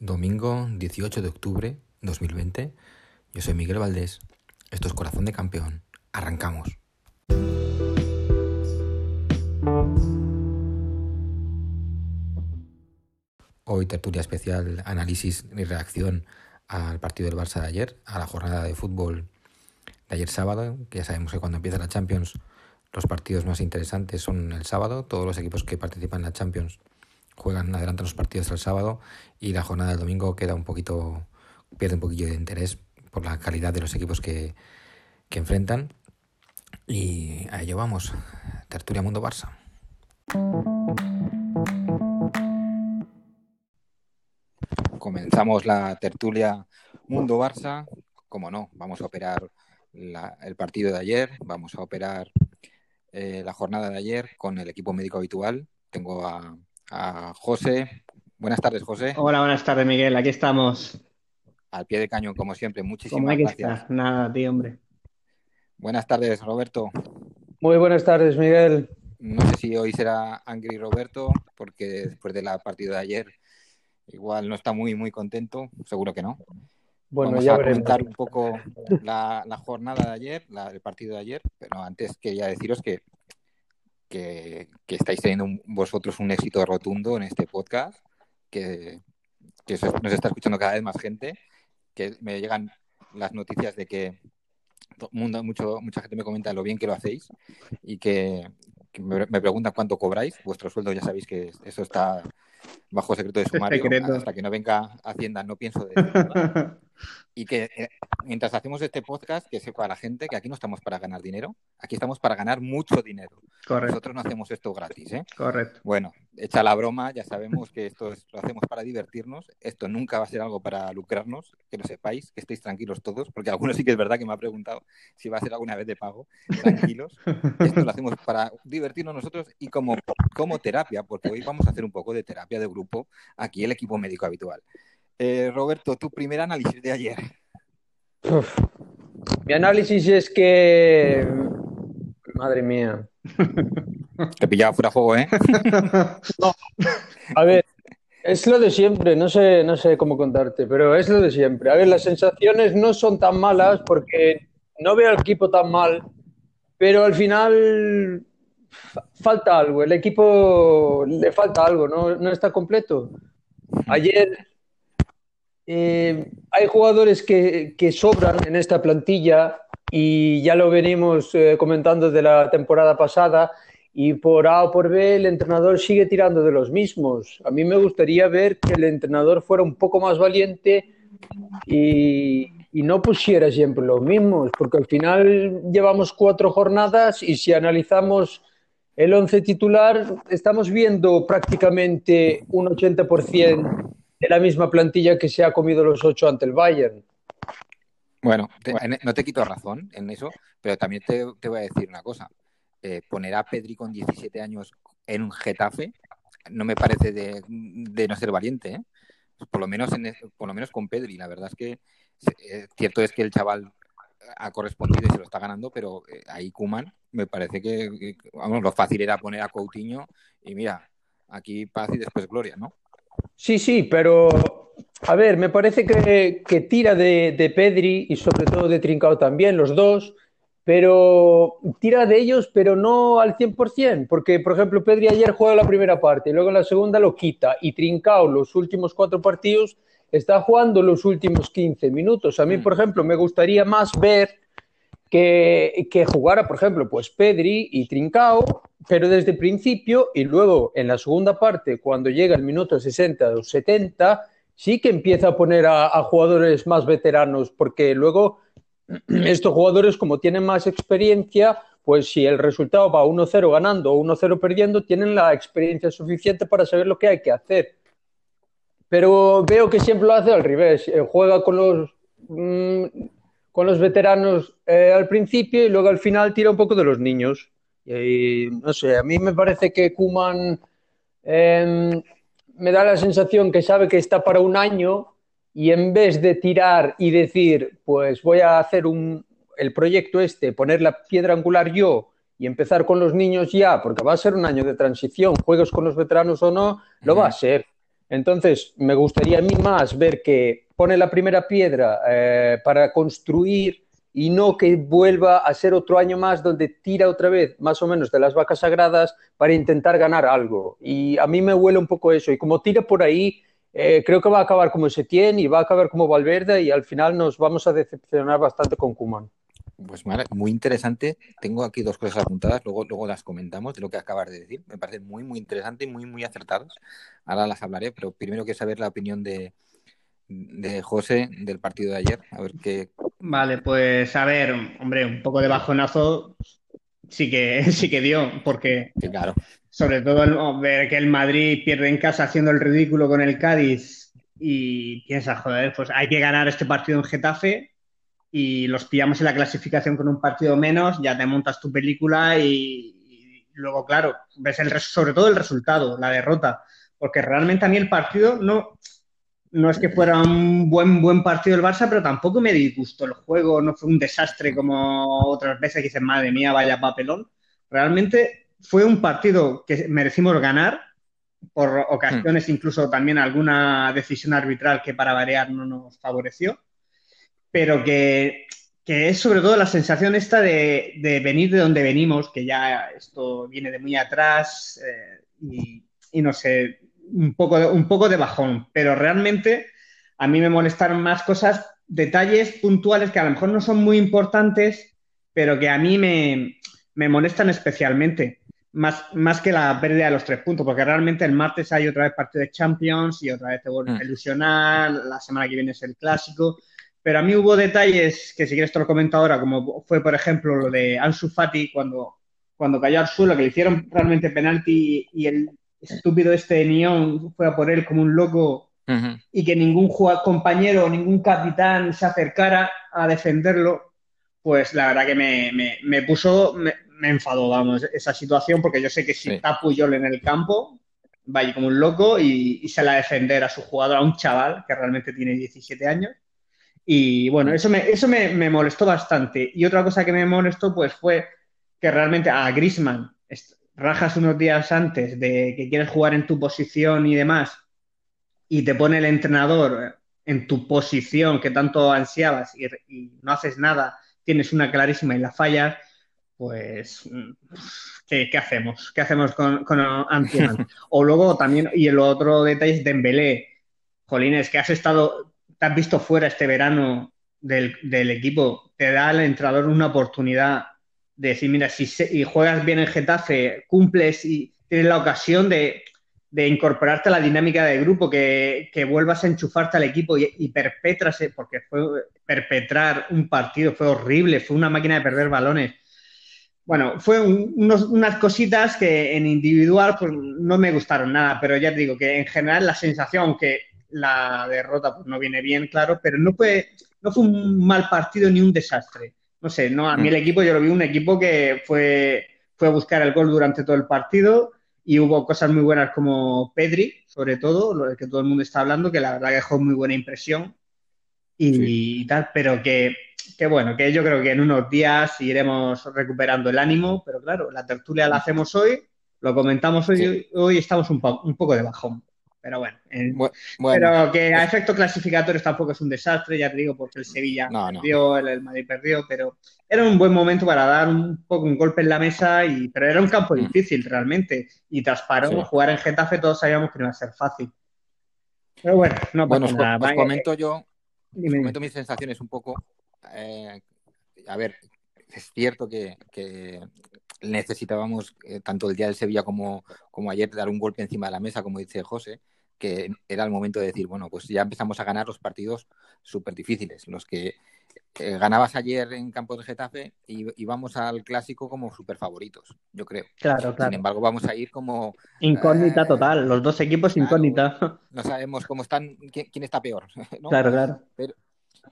Domingo 18 de octubre 2020. Yo soy Miguel Valdés. Esto es Corazón de Campeón. Arrancamos. Hoy tertulia especial, análisis y reacción al partido del Barça de ayer, a la jornada de fútbol de ayer sábado, que ya sabemos que cuando empieza la Champions los partidos más interesantes son el sábado, todos los equipos que participan en la Champions juegan, adelantan los partidos el sábado y la jornada del domingo queda un poquito, pierde un poquillo de interés por la calidad de los equipos que, que enfrentan. Y a ello vamos, Tertulia Mundo Barça. Comenzamos la tertulia Mundo Barça. Como no, vamos a operar el partido de ayer, vamos a operar eh, la jornada de ayer con el equipo médico habitual. Tengo a, a José. Buenas tardes, José. Hola, buenas tardes, Miguel. Aquí estamos. Al pie de cañón, como siempre. Muchísimas gracias. Nada, tío, hombre. Buenas tardes, Roberto. Muy buenas tardes, Miguel. No sé si hoy será Angry Roberto, porque después de la partida de ayer igual no está muy, muy contento. Seguro que no. Bueno, Vamos ya a comentar un poco la, jornada de ayer, el partido de ayer, pero antes quería deciros que que, estáis teniendo vosotros un éxito rotundo en este podcast, que, nos está escuchando cada vez más gente, que me llegan las noticias de que mundo, mucho, mucha gente me comenta lo bien que lo hacéis y que, me, me, preguntan cuánto cobráis. Vuestro sueldo ya sabéis que eso está bajo secreto de sumario. Hasta que no venga Hacienda no pienso de Y que eh, mientras hacemos este podcast, que sepa la gente que aquí no estamos para ganar dinero, aquí estamos para ganar mucho dinero. Nosotros no hacemos esto gratis, ¿eh? Correcto. Bueno, hecha la broma, ya sabemos que esto lo hacemos para divertirnos. Esto nunca va a ser algo para lucrarnos, que lo sepáis, que estéis tranquilos todos, porque algunos sí que es verdad que me ha preguntado si va a ser alguna vez de pago. Tranquilos. esto lo hacemos para divertirnos nosotros y como, como terapia, porque hoy vamos a hacer un poco de terapia de grupo aquí el equipo médico habitual. Eh, Roberto, tu primer análisis de ayer. Mi análisis es que. Madre mía. Te pillaba fuera juego, ¿eh? no. A ver, es lo de siempre, no sé, no sé cómo contarte, pero es lo de siempre. A ver, las sensaciones no son tan malas porque no veo al equipo tan mal, pero al final falta algo, el equipo le falta algo, no, no está completo. Ayer eh, hay jugadores que, sobran en esta plantilla y ya lo venimos eh, comentando de la temporada pasada y por A o por B el entrenador sigue tirando de los mismos. A mí me gustaría ver que el entrenador fuera un poco más valiente y, no pusiera siempre los mismos, porque al final llevamos cuatro jornadas y si analizamos el once titular estamos viendo prácticamente un 80% de la misma plantilla que se ha comido los ocho ante el Bayern. Bueno, no te quito razón en eso, pero también te, voy a decir una cosa. Eh, poner a Pedri con 17 años en un Getafe no me parece de, no ser valiente, ¿eh? Por lo menos en, por lo menos con Pedri. La verdad es que eh, cierto es que el chaval ha correspondido y se lo está ganando, pero eh, ahí Kuman me parece que, vamos, lo fácil era poner a Coutinho y mira, aquí paz y después gloria, ¿no? Sí, sí, pero a ver, me parece que, tira de, Pedri y sobre todo de Trincao también, los dos, pero tira de ellos, pero no al 100%, porque por ejemplo Pedri ayer juega la primera parte y luego en la segunda lo quita y Trincao los últimos cuatro partidos está jugando los últimos 15 minutos. A mí, mm. por ejemplo, me gustaría más ver que, jugara, por ejemplo, pues Pedri y Trincao pero desde el principio y luego en la segunda parte, cuando llega el minuto 60 o 70, sí que empieza a poner a, jugadores más veteranos, porque luego estos jugadores, como tienen más experiencia, pues si el resultado va 1-0 ganando o 1-0 perdiendo, tienen la experiencia suficiente para saber lo que hay que hacer. Pero veo que siempre lo hace al revés, eh, juega con los, mm, con los veteranos eh, al principio y luego al final tira un poco de los niños. Y no sé, a mí me parece que Kuman em, me da la sensación que sabe que está para un año y en vez de tirar y decir, pues voy a hacer un, el proyecto este, poner la piedra angular yo y empezar con los niños ya, porque va a ser un año de transición, juegos con los veteranos o no, lo va a ser. Entonces, me gustaría a mí más ver que pone la primera piedra eh, para construir y no que vuelva a ser otro año más donde tira otra vez más o menos de las vacas sagradas para intentar ganar algo. Y a mí me huele un poco eso. Y como tira por ahí, eh, creo que va a acabar como Setién y va a acabar como Valverde y al final nos vamos a decepcionar bastante con Kuman. Pues muy interesante. Tengo aquí dos cosas apuntadas, luego, luego las comentamos de lo que acabas de decir. Me parece muy, muy interesante y muy, muy acertados. Ahora las hablaré, pero primero quiero saber la opinión de, de José del partido de ayer. A ver qué. Vale, pues a ver, hombre, un poco de bajonazo sí que, sí que dio, porque claro. sobre todo ver que el Madrid pierde en casa haciendo el ridículo con el Cádiz y piensa, joder, pues hay que ganar este partido en Getafe y los pillamos en la clasificación con un partido menos, ya te montas tu película y, luego, claro, ves el, sobre todo el resultado, la derrota, porque realmente a mí el partido no, no es que fuera un buen, buen partido el Barça, pero tampoco me disgustó el juego, no fue un desastre como otras veces que dicen, madre mía, vaya papelón. Realmente fue un partido que merecimos ganar, por ocasiones hmm. incluso también alguna decisión arbitral que para variar no nos favoreció pero que, es sobre todo la sensación esta de, venir de donde venimos, que ya esto viene de muy atrás eh, y, no sé, un poco, un poco de bajón, pero realmente a mí me molestaron más cosas, detalles puntuales que a lo mejor no son muy importantes, pero que a mí me, molestan especialmente. Más, más, que la pérdida de los tres puntos, porque realmente el martes hay otra vez partido de Champions y otra vez te vuelves a mm. ilusionar, la semana que viene es el clásico, pero a mí hubo detalles que si quieres te lo comento ahora, como fue, por ejemplo, lo de Ansu Fati cuando, cuando cayó al suelo, que le hicieron realmente penalti y el estúpido este de Nión fue a por él como un loco y que ningún compañero o ningún capitán se acercara a defenderlo, pues la verdad que me, me, puso, me, enfadó, vamos, esa situación, porque yo sé que si está Puyol en el campo, vaya como un loco y, y se la a defender a su jugador, a un chaval que realmente tiene 17 años. Y bueno, eso me, eso me, molestó bastante. Y otra cosa que me molestó pues fue que realmente a Grisman rajas unos días antes de que quieres jugar en tu posición y demás y te pone el entrenador en tu posición que tanto ansiabas y, no haces nada, tienes una clarísima y la fallas, pues ¿qué, hacemos? ¿Qué hacemos con, con o luego también, y el otro detalle es Dembélé. Jolines, que has estado te has visto fuera este verano del, equipo, te da al entrenador una oportunidad de decir, mira, si y juegas bien en Getafe, cumples y tienes la ocasión de, incorporarte a la dinámica del grupo, que, vuelvas a enchufarte al equipo y, y porque fue perpetrar un partido, fue horrible, fue una máquina de perder balones. Bueno, fue unas cositas que en individual pues, no me gustaron nada, pero ya te digo que en general la sensación, aunque la derrota pues, no viene bien, claro, pero no fue, no fue un mal partido ni un desastre. No sé, no, a mí el mm. equipo yo lo vi un equipo que fue, fue a buscar el gol durante todo el partido y hubo cosas muy buenas como Pedri, sobre todo, lo que todo el mundo está hablando, que la verdad que dejó muy buena impresión y, tal, pero que, que, bueno, que yo creo que en unos días iremos recuperando el ánimo, pero claro, la tertulia la hacemos hoy, lo comentamos hoy, hoy estamos un, un poco de bajón. Pero bueno, pero que a efectos clasificatorios tampoco es un desastre, ya te digo, porque el Sevilla perdió, El, Madrid perdió, pero era un buen momento para dar un poco un golpe en la mesa, y, pero era un campo mm. difícil realmente. Y tras parón, jugar en Getafe todos sabíamos que no iba a ser fácil. Pero bueno, no bueno, os, nada. comento yo, comento mis sensaciones un poco. Eh, a ver, es cierto que, necesitábamos, eh, tanto el día del Sevilla como, como ayer, dar un golpe encima de la mesa, como dice José, que era el momento de decir, bueno, pues ya empezamos a ganar los partidos súper difíciles, los que eh, ganabas ayer en campo de Getafe y, vamos al clásico como súper favoritos, yo creo. Claro, claro. Sin embargo, vamos a ir como... Incógnita eh, total, los dos equipos incógnita. No sabemos cómo están, quién, está peor. Claro, claro. Pero,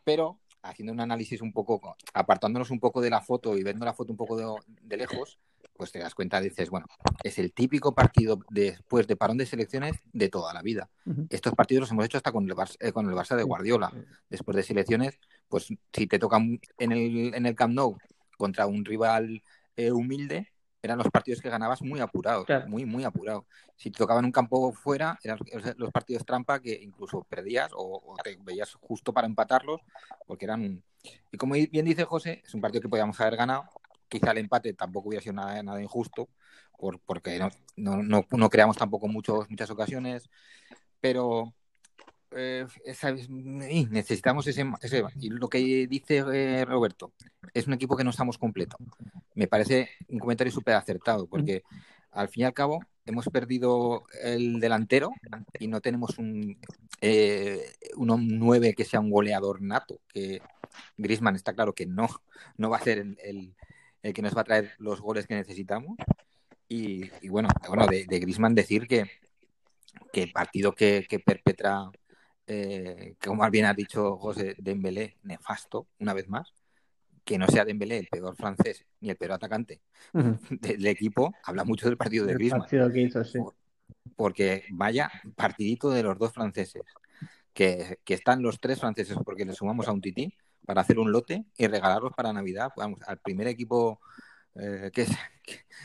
pero haciendo un análisis un poco, apartándonos un poco de la foto y viendo la foto un poco de, lejos, pues te das cuenta, dices, bueno, es el típico partido después de parón de selecciones de toda la vida. Estos partidos los hemos hecho hasta con el, Barça, eh, con el Barça de Guardiola. Después de selecciones, pues si te tocan en el, en el Camp Nou contra un rival eh, humilde, eran los partidos que ganabas muy apurados, muy, muy apurados. Si te tocaban un campo fuera, eran los partidos trampa que incluso perdías o, te veías justo para empatarlos, porque eran... Y como bien dice José, es un partido que podíamos haber ganado, quizá el empate tampoco hubiera sido nada, nada injusto, por, porque no, no, no, creamos tampoco muchos, muchas ocasiones, pero eh, necesitamos ese, ese, Y lo que dice eh, Roberto, es un equipo que no estamos completo. Me parece un comentario súper acertado, porque al fin y al cabo hemos perdido el delantero y no tenemos un, eh, un 9 que sea un goleador nato, que Grisman está claro que no, no va a ser el, el que nos va a traer los goles que necesitamos. Y, bueno, bueno, de, de Grisman decir que, que el partido que, perpetra, eh, como bien ha dicho José Dembélé, nefasto, una vez más, que no sea Dembélé el peor francés ni el peor atacante del equipo, habla mucho del partido de Griezmann. Porque vaya partidito de los dos franceses, que, que, están los tres franceses porque le sumamos a un tití, para hacer un lote y regalarlos para Navidad, vamos, al primer equipo eh, que,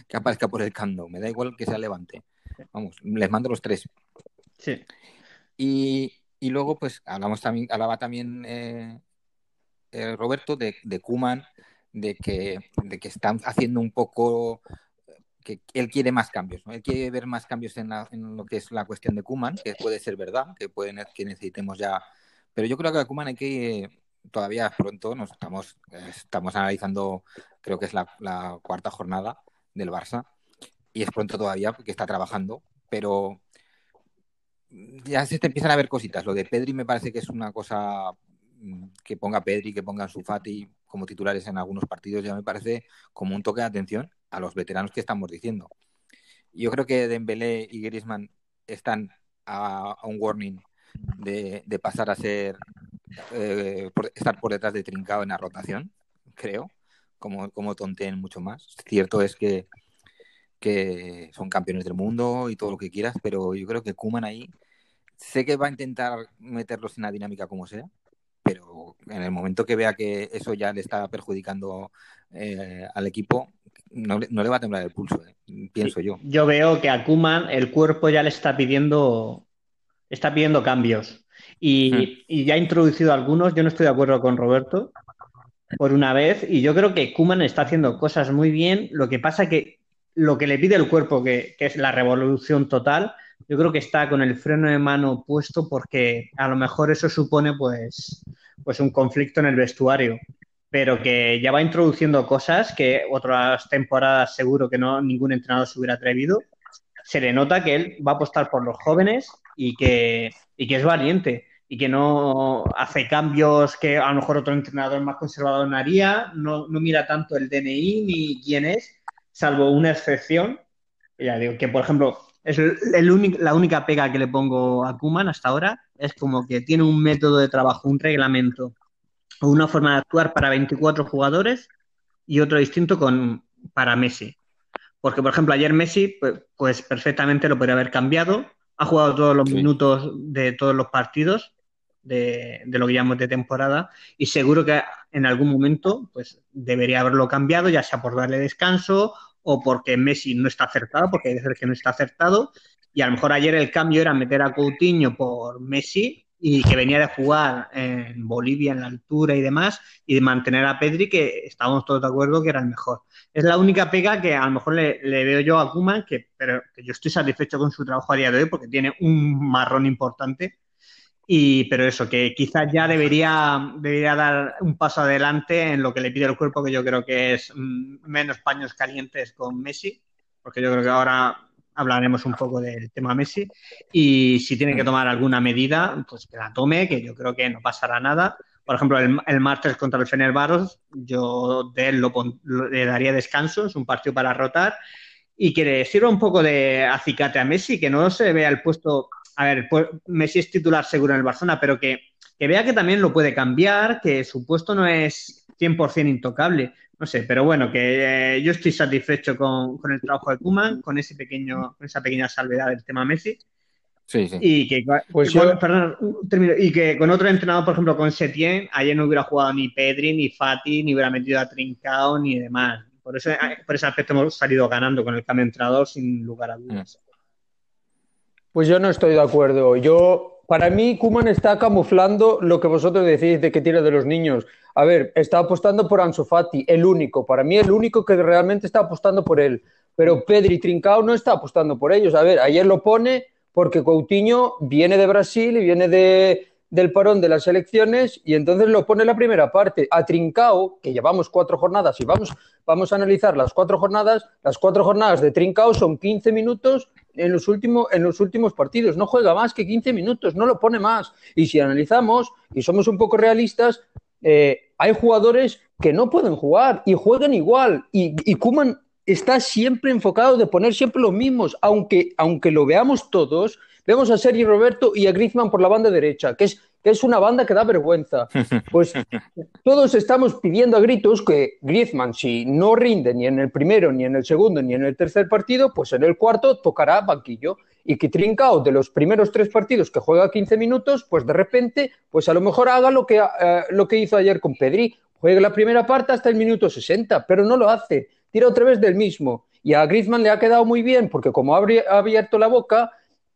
que, aparezca por el cando. Me da igual que sea Levante. Vamos, les mando los tres. Sí. Y, y luego, pues, hablamos también, hablaba también eh, eh, Roberto de, de Kuman, de que, de que están haciendo un poco que él quiere más cambios, ¿no? Él quiere ver más cambios en, en lo que es la cuestión de Kuman, que puede ser verdad, que puede que necesitemos ya. Pero yo creo que a Kuman hay que todavía pronto, nos estamos, estamos analizando, creo que es la, cuarta jornada del Barça, y es pronto todavía porque está trabajando, pero ya se te empiezan a ver cositas. Lo de Pedri me parece que es una cosa mm, que ponga Pedri, que ponga Sufati como titulares en algunos partidos, ya me parece como un toque de atención a los veteranos que estamos diciendo. Yo creo que Dembélé y Griezmann están a, un warning de, de, pasar a ser eh, estar por detrás de Trincao en la rotación, creo, como, como Tonten mucho más. Cierto es que, que son campeones del mundo y todo lo que quieras, pero yo creo que Kuman ahí sé que va a intentar meterlos en la dinámica como sea, pero en el momento que vea que eso ya le está perjudicando eh, al equipo, no, no, le va a temblar el pulso, eh, pienso yo. Yo veo que a Kuman el cuerpo ya le está pidiendo, está pidiendo cambios. Y, ya ha introducido algunos. Yo no estoy de acuerdo con Roberto por una vez. Y yo creo que Kuman está haciendo cosas muy bien. Lo que pasa que lo que le pide el cuerpo, que, es la revolución total, yo creo que está con el freno de mano puesto porque a lo mejor eso supone pues, pues un conflicto en el vestuario. Pero que ya va introduciendo cosas que otras temporadas seguro que no ningún entrenador se hubiera atrevido. Se le nota que él va a apostar por los jóvenes y que, y que es valiente y que no hace cambios que a lo mejor otro entrenador más conservador no haría, no, mira tanto el DNI ni quién es, salvo una excepción. Ya digo que, por ejemplo, es el, la única pega que le pongo a Kuman hasta ahora, es como que tiene un método de trabajo, un reglamento una forma de actuar para 24 jugadores y otro distinto con, para Messi. Porque, por ejemplo, ayer Messi, pues, pues perfectamente lo podría haber cambiado, ha jugado todos los minutos de todos los partidos de, lo que llamamos de temporada y seguro que en algún momento pues debería haberlo cambiado, ya sea por darle descanso o porque Messi no está acertado, porque hay veces que no está acertado y a lo mejor ayer el cambio era meter a Coutinho por Messi y que venía de jugar en Bolivia en la altura y demás y de mantener a Pedri que estábamos todos de acuerdo que era el mejor. Es la única pega que a lo mejor le, veo yo a Kuman, que, pero que yo estoy satisfecho con su trabajo a día de hoy porque tiene un marrón importante y, pero eso, que quizás ya debería, debería dar un paso adelante en lo que le pide el cuerpo, que yo creo que es mm, menos paños calientes con Messi, porque yo creo que ahora hablaremos un poco del tema Messi. Y si tiene que tomar alguna medida, pues que la tome, que yo creo que no pasará nada. Por ejemplo, el, el martes contra el Fenerbahce, yo de él lo, le daría descanso, es un partido para rotar. Y que le sirva un poco de acicate a Messi, que no se vea el puesto a ver, pues, Messi es titular seguro en el Barcelona, pero que, vea que también lo puede cambiar, que su puesto no es 100% intocable. No sé, pero bueno, que eh, yo estoy satisfecho con, el trabajo de Kuman, con ese pequeño, con esa pequeña salvedad del tema Messi. Sí, sí. Y que, pues con, perdón, y que con otro entrenador, por ejemplo, con Setien, ayer no hubiera jugado ni Pedri, ni Fati, ni hubiera metido a Trincao, ni demás. Por, eso, por ese aspecto hemos salido ganando con el cambio de entrenador sin lugar a dudas. Pues yo no estoy de acuerdo. Yo, para mí, Kuman está camuflando lo que vosotros decís de que tira de los niños. A ver, está apostando por Ansu Fati, el único. Para mí, el único que realmente está apostando por él. Pero Pedri Trincao no está apostando por ellos. A ver, ayer lo pone porque Coutinho viene de Brasil y viene de, del parón de las elecciones y entonces lo pone la primera parte. A Trincao, que llevamos cuatro jornadas y vamos, vamos a analizar las cuatro jornadas, las cuatro jornadas de Trincao son 15 minutos en los, últimos, en los últimos partidos. No juega más que 15 minutos, no lo pone más. Y si analizamos y somos un poco realistas, eh, hay jugadores que no pueden jugar y juegan igual. Y, y Kuman está siempre enfocado de poner siempre los mismos, aunque, aunque lo veamos todos, vemos a Sergi Roberto y a Griezmann por la banda derecha, que es, que es una banda que da vergüenza. Pues todos estamos pidiendo a gritos que Griezmann, si no rinde ni en el primero, ni en el segundo, ni en el tercer partido, pues en el cuarto tocará banquillo. Y que Trincao, de los primeros tres partidos que juega 15 minutos, pues de repente, pues a lo mejor haga lo que, eh, lo que hizo ayer con Pedri, juegue la primera parte hasta el minuto 60, pero no lo hace tira otra vez del mismo. Y a Griezmann le ha quedado muy bien porque como ha abierto la boca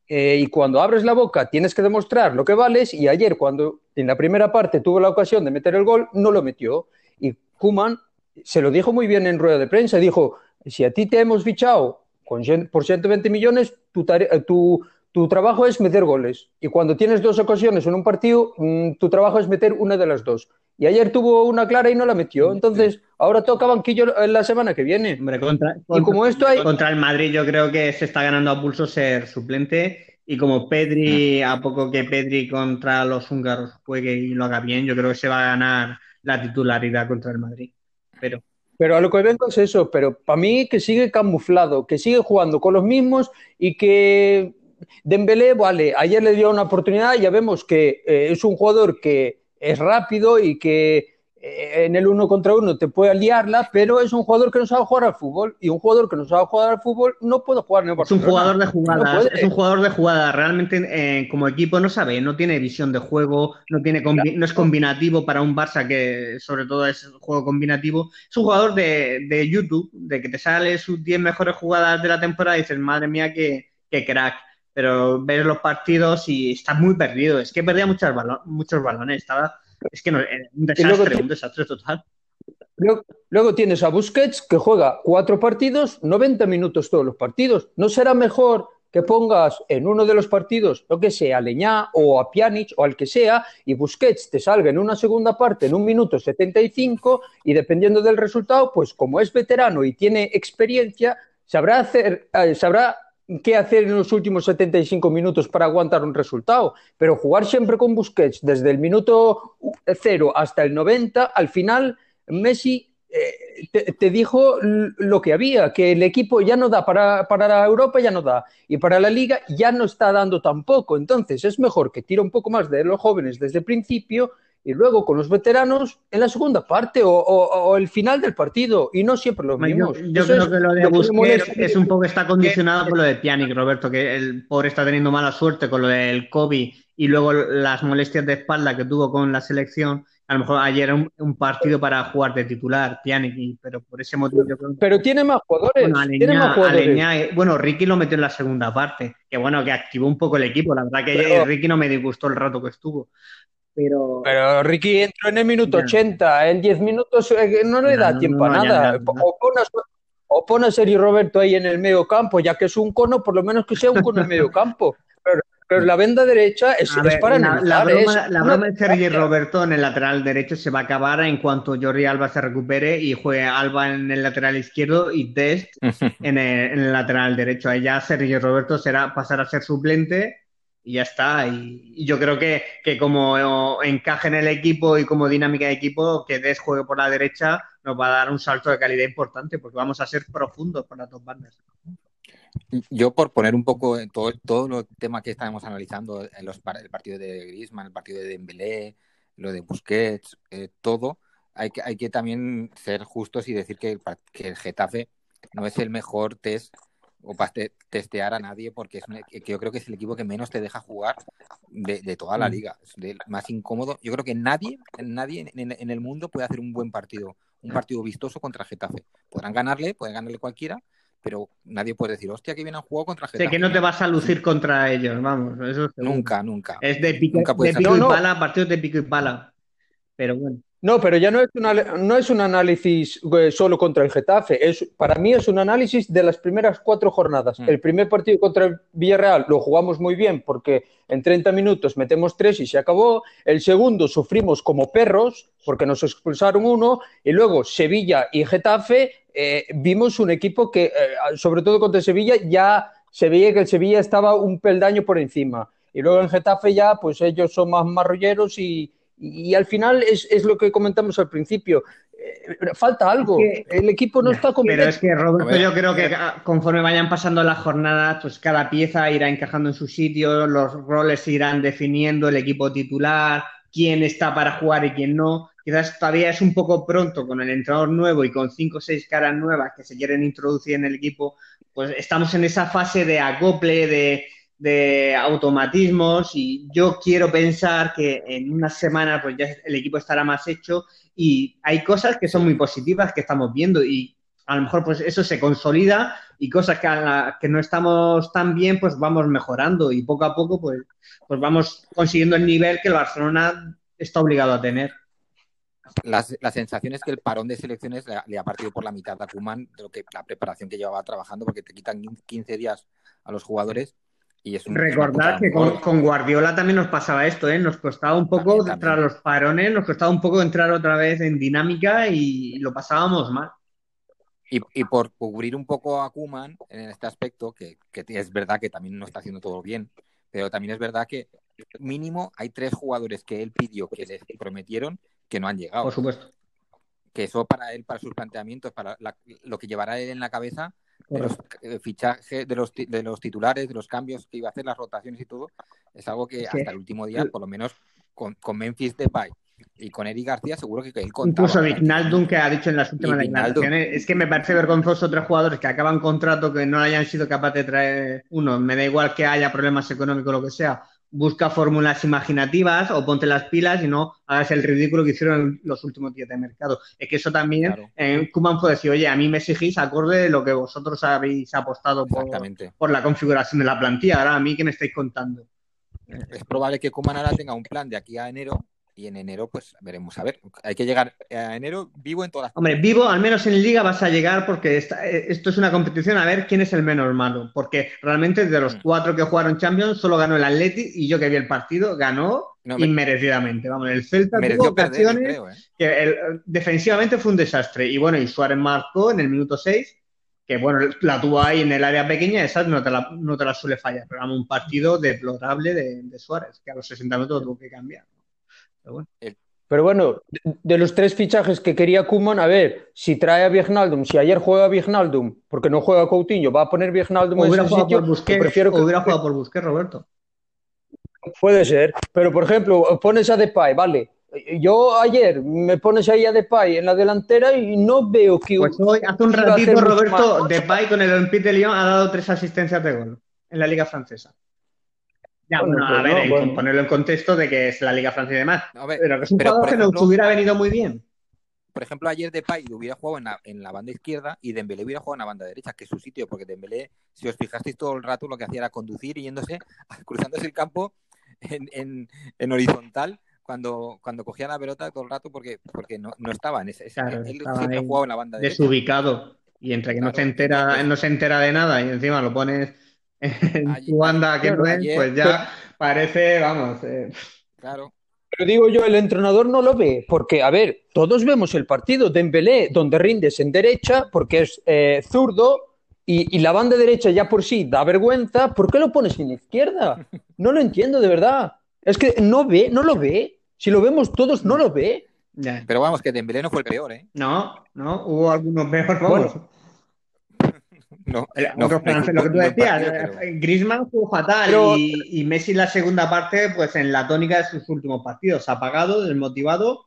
eh, y cuando abres la boca tienes que demostrar lo que vales y ayer cuando en la primera parte tuvo la ocasión de meter el gol no lo metió. Y Kuman se lo dijo muy bien en rueda de prensa, dijo, si a ti te hemos fichado con, por 120 millones, tu, tu, tu trabajo es meter goles. Y cuando tienes dos ocasiones en un partido, mm, tu trabajo es meter una de las dos. Y ayer tuvo una clara y no la metió. Entonces, ahora toca banquillo la semana que viene. Hombre, contra, y como esto hay... contra el Madrid yo creo que se está ganando a pulso ser suplente. Y como Pedri, a poco que Pedri contra los húngaros juegue y lo haga bien, yo creo que se va a ganar la titularidad contra el Madrid. Pero... Pero a lo que vengo es eso, pero para mí que sigue camuflado, que sigue jugando con los mismos y que Dembélé, vale, ayer le dio una oportunidad, ya vemos que eh, es un jugador que es rápido y que eh, en el uno contra uno te puede liarla, pero es un jugador que no sabe jugar al fútbol y un jugador que no sabe jugar al fútbol no puede jugar en el Es un jugador de jugadas, es un jugador de jugadas. Realmente eh, como equipo no sabe, no tiene visión de juego, no tiene no es combinativo para un Barça que sobre todo es un juego combinativo. Es un jugador de, de YouTube, de que te sale sus 10 mejores jugadas de la temporada y dices, madre mía, qué, qué crack pero ves los partidos y está muy perdido. Es que perdía muchos, muchos balones, estaba, es que no, eh, un desastre, un desastre total. Luego, tienes a Busquets que juega cuatro partidos, 90 minutos todos los partidos. ¿No será mejor que pongas en uno de los partidos, lo que sea, a Leñá o a Pjanic o al que sea, y Busquets te salga en una segunda parte en un minuto 75 y dependiendo del resultado, pues como es veterano y tiene experiencia, sabrá, hacer, eh, sabrá qué hacer en los últimos 75 minutos para aguantar un resultado, pero jugar siempre con Busquets desde el minuto 0 hasta el 90, al final Messi eh, te, dijo lo que había, que el equipo ya no da para, para la Europa, ya no da, y para la liga ya no está dando tampoco. Entonces es mejor que tire un poco más de los jóvenes desde el principio y luego con los veteranos en la segunda parte o, el final del partido y no siempre los mismos. Yo, creo que lo de Busquets es un poco está condicionado por lo de Pjanic, Roberto, que el pobre está teniendo mala suerte con lo del COVID y luego las molestias de espalda que tuvo con la selección. A lo mejor ayer era un, partido para jugar de titular, Pjanic, pero por ese motivo yo creo Pero tiene más jugadores. Bueno, bueno, Ricky lo metió en la segunda parte, que bueno, que activó un poco el equipo. La verdad que Ricky no me disgustó el rato que estuvo. Pero... pero Ricky entró en el minuto 80, en 10 minutos eh, no le da tiempo a nada. o, pone a, Sergio Roberto ahí en el medio campo, ya que es un cono, por lo menos que sea un cono en el medio campo. Pero, la venda derecha es, para la, la, broma, la broma de Sergio Roberto en el lateral derecho se va a acabar en cuanto Jordi Alba se recupere y juegue Alba en el lateral izquierdo y Dest en el, en el lateral derecho. Ahí ya Sergio Roberto será pasar a ser suplente y ya está. Y, yo creo que, como encaje en el equipo y como dinámica de equipo, que Des juegue por la derecha nos va a dar un salto de calidad importante porque vamos a ser profundos con las dos bandas. Yo por poner un poco todo, todo los temas que estábamos analizando, los, el partido de Griezmann, el partido de Dembélé, lo de Busquets, eh, todo, hay que, hay que también ser justos y decir que, que el Getafe no es el mejor test o para testear a nadie porque es que yo creo que es el equipo que menos te deja jugar de, toda la mm. liga, es el más incómodo. Yo creo que nadie, nadie en, el mundo puede hacer un buen partido, un partido vistoso contra Getafe. Podrán ganarle, pueden ganarle cualquiera, pero nadie puede decir, hostia, que bien han jugado contra Getafe. Sé que no te vas a lucir contra ellos, vamos. nunca, nunca. Es de, pico, de pico y pala, partidos de pico y pala. Pero bueno. No, pero ya no es, no es un análisis eh, solo contra el Getafe. Es, para mí es un análisis de las primeras cuatro jornadas. Mm. El primer partido contra el Villarreal lo jugamos muy bien porque en 30 minutos metemos tres y se acabó. El segundo sufrimos como perros porque nos expulsaron uno. Y luego Sevilla y Getafe eh, vimos un equipo que, eh, sobre todo contra Sevilla, ya se veía que el Sevilla estaba un peldaño por encima. Y luego en Getafe ya, pues ellos son más marrolleros y, y, al final es, es, lo que comentamos al principio. Eh, falta algo. el equipo no está convencido. Pero es que, Roberto, yo creo que conforme vayan pasando las jornadas, pues cada pieza irá encajando en su sitio, los roles se irán definiendo, el equipo titular, quién está para jugar y quién no. Quizás todavía es un poco pronto con el entrenador nuevo y con cinco o seis caras nuevas que se quieren introducir en el equipo, pues estamos en esa fase de acople, de, de automatismos y yo quiero pensar que en unas semanas pues ya el equipo estará más hecho y hay cosas que son muy positivas que estamos viendo y a lo mejor pues eso se consolida y cosas que, que no estamos tan bien pues vamos mejorando y poco a poco pues, pues vamos consiguiendo el nivel que el Barcelona está obligado a tener. La, sensación es que el parón de selecciones le, ha partido por la mitad a Kuman de lo que la preparación que llevaba trabajando porque te quitan 15 días a los jugadores Recordad que con, Guardiola también nos pasaba esto, ¿eh? Nos costaba un poco, tras los parones, nos costaba un poco entrar otra vez en dinámica y lo pasábamos mal. Y, por cubrir un poco a Kuman en este aspecto, que, es verdad que también no está haciendo todo bien, pero también es verdad que mínimo hay tres jugadores que él pidió que les prometieron que no han llegado. Por supuesto. Que eso para él, para sus planteamientos, para lo que llevará él en la cabeza, de los eh, fichajes, de los, de los titulares, de los cambios que iba a hacer, las rotaciones y todo, es algo que hasta el último día, por lo menos con, con Memphis Depay y con Eric García, seguro que él contaba. Incluso Vignaldum, que ha dicho en las últimas declaraciones, es que me parece vergonzoso tres jugadores que acaban contrato que no hayan sido capaces de traer uno. Me da igual que haya problemas económicos o lo que sea, busca fórmulas imaginativas o ponte las pilas y no hagas el ridículo que hicieron los últimos días de mercado. Es que eso también, en eh, Kuman puede decir, oye, a mí me exigís acorde de lo que vosotros habéis apostado por, por la configuración de la plantilla. Ahora, a mí, ¿qué me estáis contando? Es probable que Kuman ahora tenga un plan de aquí a enero y en enero pues veremos a ver. Hay que llegar a enero vivo en todas las... Hombre, vivo, al menos en liga vas a llegar porque eh, esto es una competición a ver quién es el menos malo, porque realmente de los mm. cuatro que jugaron Champions solo ganó el Atleti y yo que vi el partido ganó inmerecidamente. Vamos, el Celta tuvo ocasiones ¿eh? que defensivamente fue un desastre y bueno, y Suárez marcó en el minuto 6 que bueno, la tuvo ahí en el área pequeña, esa no te la, no te la suele fallar, pero un partido deplorable de, de Suárez, que a los 60 minutos tuvo que cambiar. Pero bueno. de, los tres fichajes que quería Kuman, a ver, si trae a Vignaldum, si ayer juega a Vignaldum, porque no juega Coutinho, va a poner Vignaldum en ese sitio, por Busquets, prefiero que... hubiera jugado por Busquets, Roberto. Puede ser, pero por ejemplo, pones a Depay, vale. Yo ayer me pones ahí a Depay en la delantera y no veo que... Pues hoy, hace un ratito, Roberto, Depay con el Olympique de Lyon ha dado tres asistencias de gol en la Liga Francesa. Ya, bueno, a pues ver, ponerlo en contexto de que es la Liga Francesa y demás. pero que es un jugador que nos hubiera venido muy bien. Por ejemplo, ayer Depay hubiera jugado en la, en la, banda izquierda y Dembélé hubiera jugado en la banda derecha, que es su sitio, porque Dembélé, si os fijasteis todo el rato, lo que hacía era conducir y yéndose, cruzándose el campo en, en, horizontal cuando, cuando cogía la pelota todo el rato porque, porque no, no estaba en ese, él siempre jugaba en la banda derecha. Desubicado. Y entre que no se entera, no se entera de nada y encima lo pones en tu banda que pues ya parece, vamos. Eh. Claro. Pero digo yo, el entrenador no lo ve, porque, a ver, todos vemos el partido de Embelé, donde rindes en derecha, porque es eh, zurdo, y, la banda derecha ya por sí da vergüenza, ¿por qué lo pones en izquierda? No lo entiendo de verdad. Es que no ve, no lo ve. Si lo vemos todos, no lo ve. Pero vamos, que Dembélé no fue el peor, ¿eh? No, no, hubo algunos mejores. No, lo que tú decías, eh, Griezmann jugó fatal y, Messi en la segunda parte, pues en la tónica de sus últimos partidos, apagado, desmotivado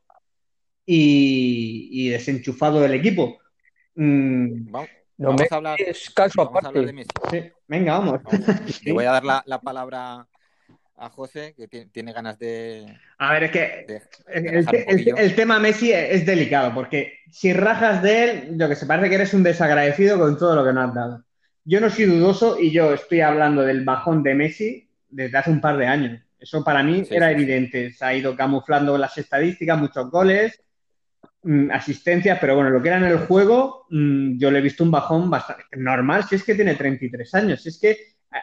y, desenchufado del equipo. Mm, vamos, a hablar, de Messi. venga, vamos. Le voy a dar la, palabra a José, que tiene, ganas de. A ver, es que el, tema Messi es delicado, porque si rajas de él, yo que sé, parece que eres un desagradecido con todo lo que nos has dado. Yo no soy dudoso y yo estoy hablando del bajón de Messi desde hace un par de años. Eso para mí era evidente. Se ha ido camuflando las estadísticas, muchos goles, mm, asistencias, pero bueno, lo que era en el juego, mm, yo le he visto un bajón bastante normal, si es que tiene 33 años. Si es que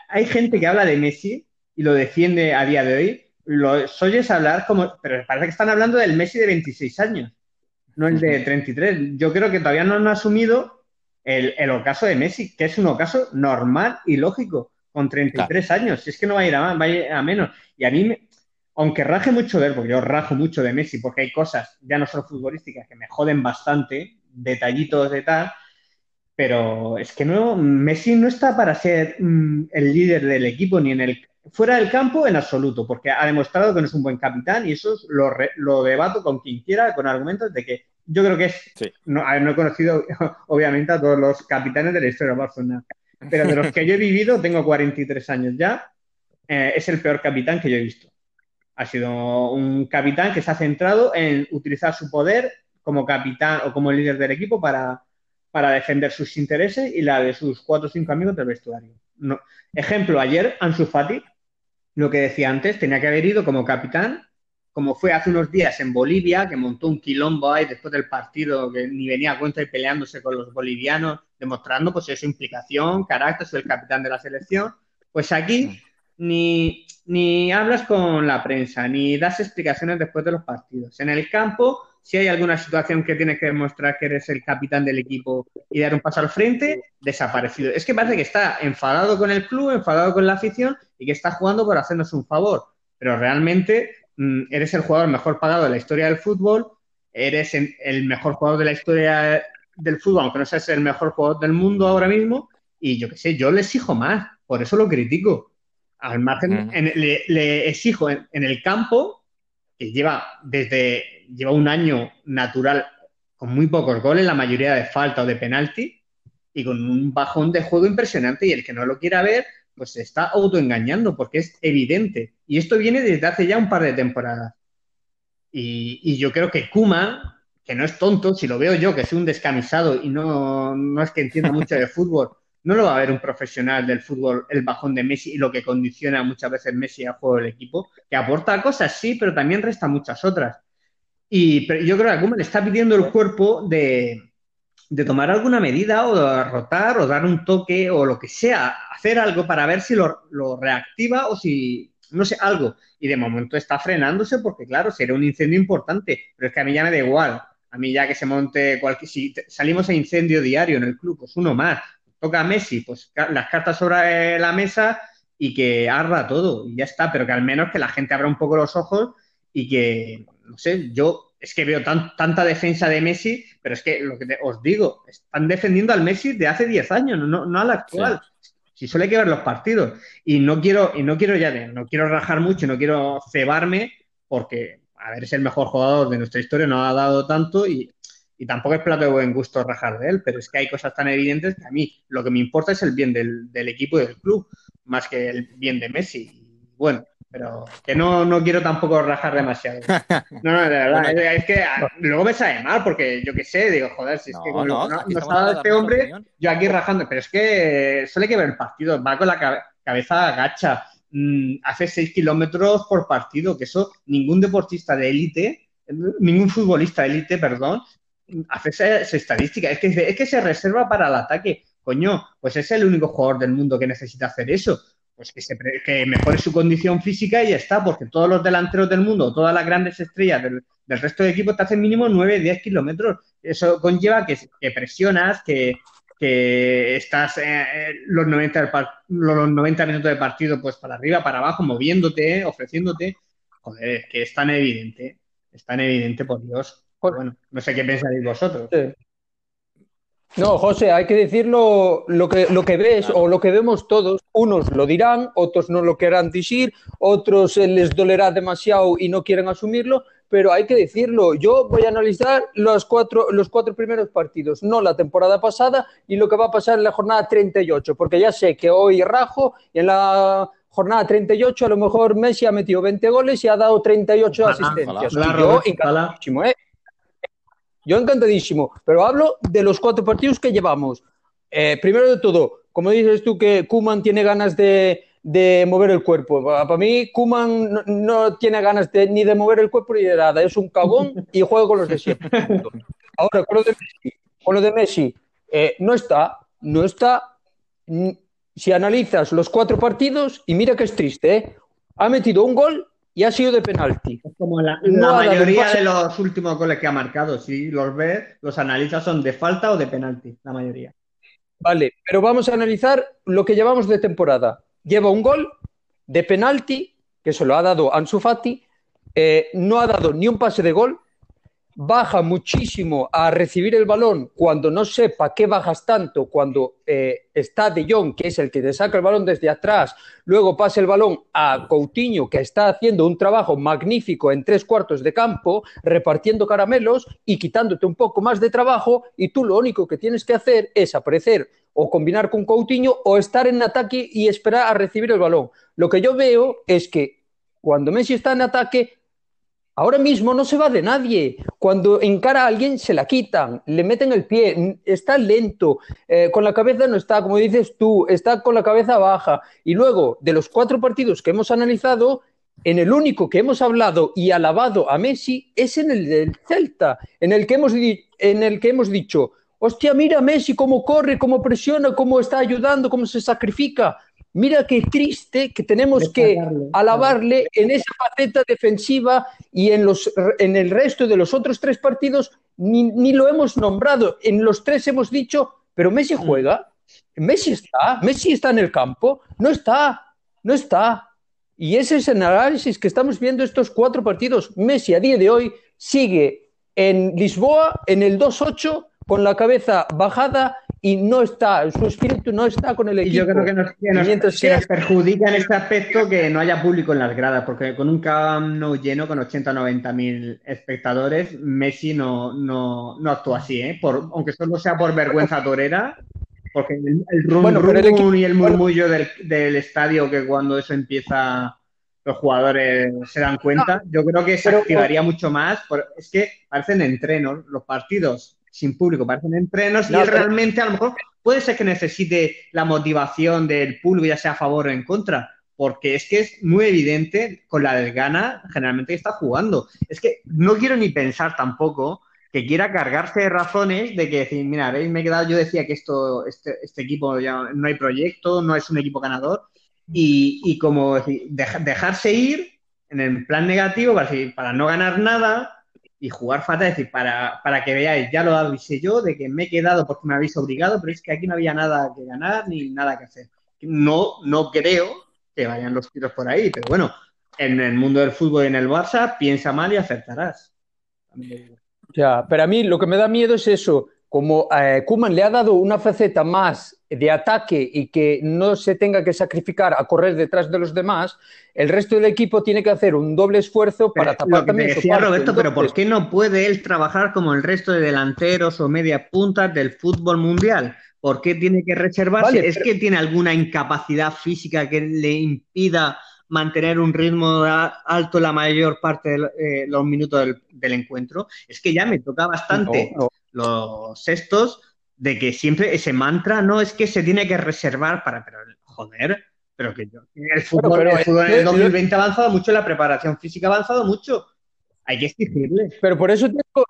hay gente que habla de Messi y lo defiende a día de hoy, lo oyes hablar como, pero parece que están hablando del Messi de 26 años, no el de 33. Yo creo que todavía no han asumido el, ocaso de Messi, que es un ocaso normal y lógico, con 33 años. Si es que no va a ir a más, va a ir a menos. Y a mí, aunque raje mucho de él, porque yo rajo mucho de Messi, porque hay cosas, ya no solo futbolísticas, que me joden bastante, detallitos de tal, pero es que no, Messi no está para ser mm, el líder del equipo ni en el fuera del campo en absoluto, porque ha demostrado que no es un buen capitán y eso lo, lo debato con quien quiera, con argumentos de que yo creo que es. No, no, he conocido, obviamente, a todos los capitanes de la historia de Barcelona, pero de los que yo he vivido, tengo 43 años ya, eh, es el peor capitán que yo he visto. Ha sido un capitán que se ha centrado en utilizar su poder como capitán o como líder del equipo para, para defender sus intereses y la de sus cuatro o cinco amigos del vestuario. No. Ejemplo, ayer Ansu Fati, lo que decía antes, tenía que haber ido como capitán como fue hace unos días en Bolivia, que montó un quilombo ahí después del partido, que ni venía a cuenta y peleándose con los bolivianos, demostrando pues su implicación, carácter, soy el capitán de la selección. Pues aquí ni, ni hablas con la prensa, ni das explicaciones después de los partidos. En el campo, si hay alguna situación que tienes que demostrar que eres el capitán del equipo y dar un paso al frente, desaparecido. Es que parece que está enfadado con el club, enfadado con la afición y que está jugando por hacernos un favor. Pero realmente Mm, eres el jugador mejor pagado de la historia del fútbol, eres el mejor jugador de la historia del fútbol, aunque no seas el mejor jugador del mundo ahora mismo, y yo qué sé, yo le exijo más, por eso lo critico. Al margen, le, exijo en, el campo, que lleva desde, lleva un año natural con muy pocos goles, la mayoría de falta o de penalti, y con un bajón de juego impresionante, y el que no lo quiera ver, pues se está autoengañando porque es evidente. Y esto viene desde hace ya un par de temporadas. Y, yo creo que Kuma, que no es tonto, si lo veo yo, que soy un descamisado y no, no es que entienda mucho de fútbol, no lo va a ver un profesional del fútbol el bajón de Messi y lo que condiciona muchas veces Messi al juego del equipo, que aporta cosas, sí, pero también resta muchas otras. Y yo creo que Kuma le está pidiendo el cuerpo de, de tomar alguna medida o de rotar o dar un toque o lo que sea, hacer algo para ver si lo, reactiva o si, no sé, algo. Y de momento está frenándose porque, claro, sería un incendio importante, pero es que a mí ya me da igual. A mí ya que se monte cualquier... Si salimos a incendio diario en el club, pues uno más. Toca a Messi, pues las cartas sobre la mesa y que arda todo y ya está, pero que al menos que la gente abra un poco los ojos y que, no sé, yo es que veo tanta defensa de Messi, pero es que lo que os digo, están defendiendo al Messi de hace 10 años, no, no al actual. Si suele que ver los partidos. Y no quiero, y no quiero ya, no quiero rajar mucho, no quiero cebarme, porque, a ver, es el mejor jugador de nuestra historia, no ha dado tanto y, tampoco es plato de buen gusto rajar de él, pero es que hay cosas tan evidentes que a mí lo que me importa es el bien del, del equipo y del club, más que el bien de Messi. Bueno, pero que no, no quiero tampoco rajar demasiado. No, no, de verdad, es que ah, luego me sale mal porque yo qué sé, digo, joder, si es que no, no, no este hombre, yo aquí rajando, pero es que suele que ver el partido, va con la cabeza agacha, mm, hace seis kilómetros por partido, que eso ningún deportista de élite, ningún futbolista de élite, perdón, hace esa, estadística, es que, es que se reserva para el ataque. Coño, pues es el único jugador del mundo que necesita hacer eso pues que, se, que mejore su condición física y ya está, porque todos los delanteros del mundo, todas las grandes estrellas del, resto de equipos te hacen mínimo 9, 10 kilómetros. Eso conlleva que, presionas, que, estás eh, los, 90 los 90 minutos de partido pues para arriba, para abajo, moviéndote, ofreciéndote. Joder, es que es tan evidente, es tan evidente, por Dios. Bueno, no sé qué pensáis vosotros. No, José, hay que decirlo lo que, lo que ves o lo que vemos todos. Unos lo dirán, otros no lo querrán decir, otros les dolerá demasiado y no quieren asumirlo, pero hay que decirlo. Yo voy a analizar los cuatro, los cuatro primeros partidos, no la temporada pasada y lo que va a pasar en la jornada 38, porque ya sé que hoy rajo y en la jornada 38 a lo mejor Messi ha metido 20 goles y ha dado 38 asistencias. yo encantadísimo, ¿eh? Yo encantadísimo, pero hablo de los cuatro partidos que llevamos. Eh, primero de todo, como dices tú que Kuman tiene ganas de, mover el cuerpo. Para mí, Kuman no, tiene ganas ni de mover el cuerpo ni de nada. Es un cagón y juega con los de siempre. Ahora, con lo de Messi, con lo de Messi eh, no está, no está si analizas los cuatro partidos, y mira que es triste, ¿eh? ha metido un gol y ha sido de penalti. como la, mayoría de los últimos goles que ha marcado, si los ves, los analizas son de falta o de penalti, la mayoría. Vale, pero vamos a analizar lo que llevamos de temporada. Lleva un gol de penalti, que se lo ha dado Ansu Fati, eh, no ha dado ni un pase de gol, baja muchísimo a recibir el balón cuando no sepa qué bajas tanto, cuando eh, está De Jong, que es el que te saca el balón desde atrás, luego pasa el balón a Coutinho, que está haciendo un trabajo magnífico en tres cuartos de campo, repartiendo caramelos y quitándote un poco más de trabajo, y tú lo único que tienes que hacer es aparecer o combinar con Coutinho o estar en ataque y esperar a recibir el balón. Lo que yo veo es que cuando Messi está en ataque, Ahora mismo no se va de nadie. Cuando encara a alguien se la quitan, le meten el pie, está lento, eh, con la cabeza no está, como dices tú, está con la cabeza baja. Y luego, de los cuatro partidos que hemos analizado, en el único que hemos hablado y alabado a Messi es en el del Celta, en el que hemos, en el que hemos dicho, hostia, mira Messi cómo corre, cómo presiona, cómo está ayudando, cómo se sacrifica. Mira qué triste que tenemos que alabarle en esa faceta defensiva y en, los, en el resto de los otros tres partidos ni, lo hemos nombrado. En los tres hemos dicho, pero Messi mm. juega, Messi está, Messi está en el campo, no está, no está. Y ese es el análisis que estamos viendo estos cuatro partidos. Messi a día de hoy sigue en Lisboa, en el 2-8, con la cabeza bajada y no está, su espíritu no está con el equipo. Y yo creo que nos, perjudica en este aspecto que no haya público en las gradas, porque con un Camp Nou lleno, con 80 o 90 mil espectadores, Messi no, no, no actúa así, ¿eh? Por, aunque solo sea por vergüenza torera, porque el, el rum, y el murmullo del, del, estadio, que cuando eso empieza los jugadores se dan cuenta, yo creo que se activaría mucho más. es que parecen entrenos los partidos sin público, parecen entrenos y realmente a lo mejor puede ser que necesite la motivación del público, ya sea a favor o en contra, porque es que es muy evidente con la desgana generalmente que está jugando. Es que no quiero ni pensar tampoco que quiera cargarse de razones de que decir, mira, veis, me he quedado, yo decía que esto, este, este equipo ya no hay proyecto, no es un equipo ganador, y, como dejarse ir en el plan negativo para, para no ganar nada, y jugar fatal, es decir, para, para que veáis, ya lo avisé yo de que me he quedado porque me habéis obligado, pero es que aquí no había nada que ganar ni nada que hacer. No, no creo que vayan los tiros por ahí, pero bueno, en el mundo del fútbol y en el Barça, piensa mal y acertarás. Ya, pero a mí lo que me da miedo es eso, como eh, Kuman le ha dado una faceta más de ataque y que no se tenga que sacrificar a correr detrás de los demás, el resto del equipo tiene que hacer un doble esfuerzo para tapar también decía Roberto, pero ¿por qué no puede él trabajar como el resto de delanteros o media puntas del fútbol mundial? ¿Por qué tiene que reservarse? ¿Es que tiene alguna incapacidad física que le impida mantener un ritmo alto la mayor parte de eh, los minutos del, encuentro? Es que ya me toca bastante los estos de que siempre ese mantra no es que se tiene que reservar para, pero joder, pero que yo, el fútbol, el fútbol en el 2020 ha avanzado mucho, la preparación física ha avanzado mucho, hay que exigirle. Pero por eso te digo,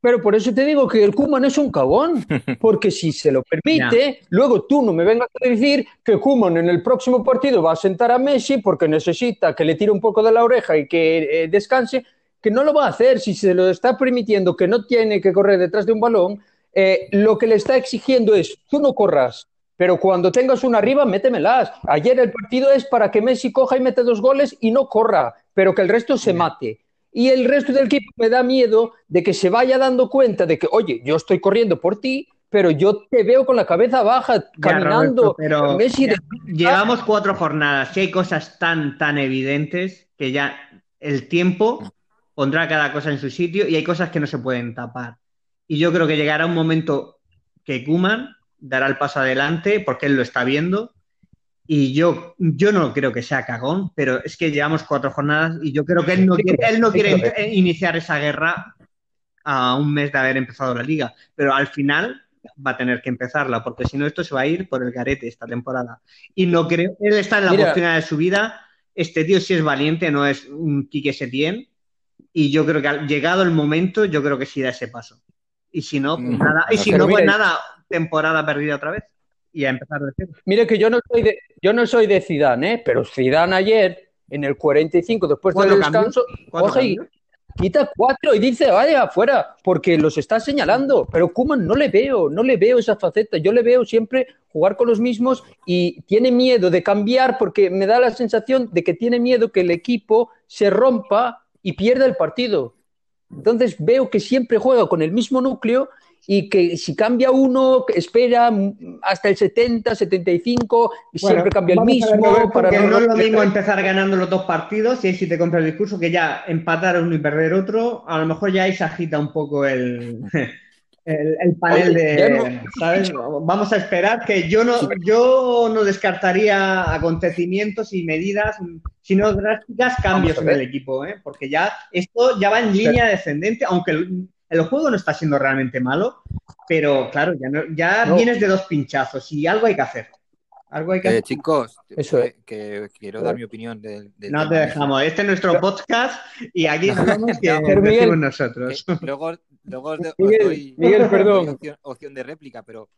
pero por eso te digo que el Kuman es un cabón, porque si se lo permite, luego tú no me vengas a decir que Kuman en el próximo partido va a sentar a Messi porque necesita que le tire un poco de la oreja y que eh, descanse, que no lo va a hacer si se lo está permitiendo que no tiene que correr detrás de un balón eh, lo que le está exigiendo es, tú no corras, pero cuando tengas una arriba, métemelas. Ayer el partido es para que Messi coja y mete dos goles y no corra, pero que el resto se mate. Y el resto del equipo me da miedo de que se vaya dando cuenta de que, oye, yo estoy corriendo por ti, pero yo te veo con la cabeza baja, caminando. pero Messi llevamos cuatro jornadas y hay cosas tan, tan evidentes que ya el tiempo pondrá cada cosa en su sitio y hay cosas que no se pueden tapar. Y yo creo que llegará un momento que Kuman dará el paso adelante porque él lo está viendo. Y yo, yo no creo que sea cagón, pero es que llevamos cuatro jornadas y yo creo que él no quiere, él no quiere iniciar esa guerra a un mes de haber empezado la liga. Pero al final va a tener que empezarla, porque si no, esto se va a ir por el garete esta temporada. Y no creo, él está en la oportunidad de su vida. Este tío sí es valiente, no es un Quique Setién. Y yo creo que llegado el momento, yo creo que sí da ese paso. Y si no, pues mm, nada. Y si no, pues nada, temporada perdida otra vez. Y a empezar de cero. Mire que yo no soy de, yo no soy de Zidane, ¿eh? pero Zidane ayer, en el 45, después del descanso, coge quita cuatro y dice, vaya, afuera, porque los está señalando. Pero Kuman no le veo, no le veo esa faceta. Yo le veo siempre jugar con los mismos y tiene miedo de cambiar porque me da la sensación de que tiene miedo que el equipo se rompa y pierda el partido. Entonces veo que siempre juega con el mismo núcleo y que si cambia uno, espera hasta el 70, 75, y siempre cambia el mismo. para no, no es lo mismo empezar ganando los dos partidos y ahí si te compras el discurso que ya empatar uno y perder otro, a lo mejor ya ahí se agita un poco el, el, panel de. ¿sabes? Vamos a esperar que yo no, yo no descartaría acontecimientos y medidas, sino drásticas cambios en el equipo, ¿eh? porque ya esto ya va en línea descendente, aunque el, el juego no está siendo realmente malo, pero claro, ya, ya vienes de dos pinchazos y algo hay que hacer. Algo hay que eh, Chicos, Eso es. que, quiero dar mi opinión. no te dejamos. Este es nuestro podcast y aquí nos que decimos nosotros. Eh, luego, luego os, doy, Miguel, perdón. Opción, de réplica, pero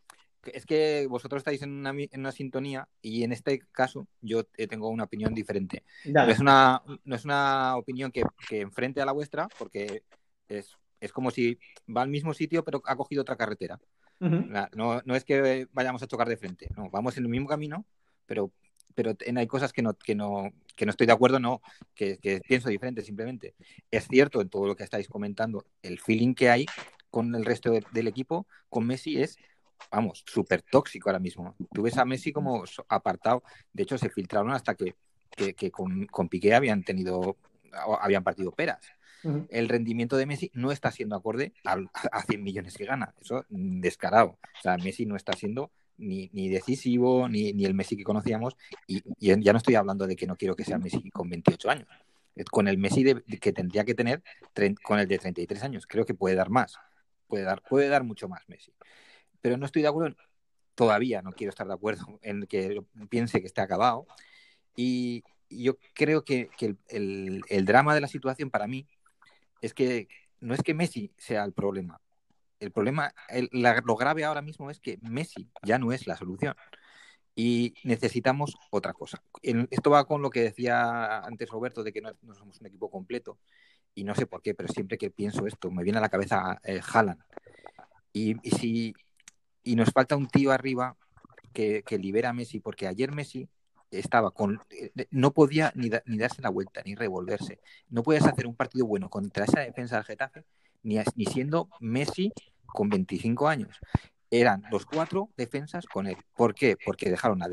es que vosotros estáis en una, en una, sintonía y en este caso yo tengo una opinión diferente. No es una, no es una opinión que, que enfrente a la vuestra, porque es es como si va al mismo sitio pero ha cogido otra carretera. no, no, es que vayamos a chocar de frente, no, vamos en el mismo camino, pero, pero hay cosas que no, que no, que no estoy de acuerdo, no, que, pienso diferente simplemente. Es cierto en todo lo que estáis comentando, el feeling que hay con el resto del equipo, con Messi es, vamos, súper tóxico ahora mismo. Tú ves a Messi como apartado, de hecho se filtraron hasta que, que, con, con Piqué habían tenido, habían partido peras el rendimiento de Messi no está siendo acorde a, a, 100 millones que gana. Eso descarado. O sea, Messi no está siendo ni, decisivo, ni, el Messi que conocíamos. Y, ya no estoy hablando de que no quiero que sea Messi con 28 años. Eh, con el Messi que tendría que tener, con el de 33 años, creo que puede dar más. Puede dar, puede dar mucho más Messi. Pero no estoy de acuerdo, todavía no quiero estar de acuerdo en que piense que esté acabado. Y, yo creo que, el, drama de la situación para mí es que no es que Messi sea el problema. El problema, lo grave ahora mismo es que Messi ya no es la solución. Y necesitamos otra cosa. esto va con lo que decía antes Roberto de que no, somos un equipo completo. Y no sé por qué, pero siempre que pienso esto, me viene a la cabeza eh, Haaland. Y, si, y nos falta un tío arriba que, libera a Messi, porque ayer Messi estaba con eh, no podía ni, ni, darse la vuelta ni revolverse. No puedes hacer un partido bueno contra esa defensa del Getafe ni, siendo Messi con 25 años. Eran los cuatro defensas con él. ¿Por qué? Porque dejaron a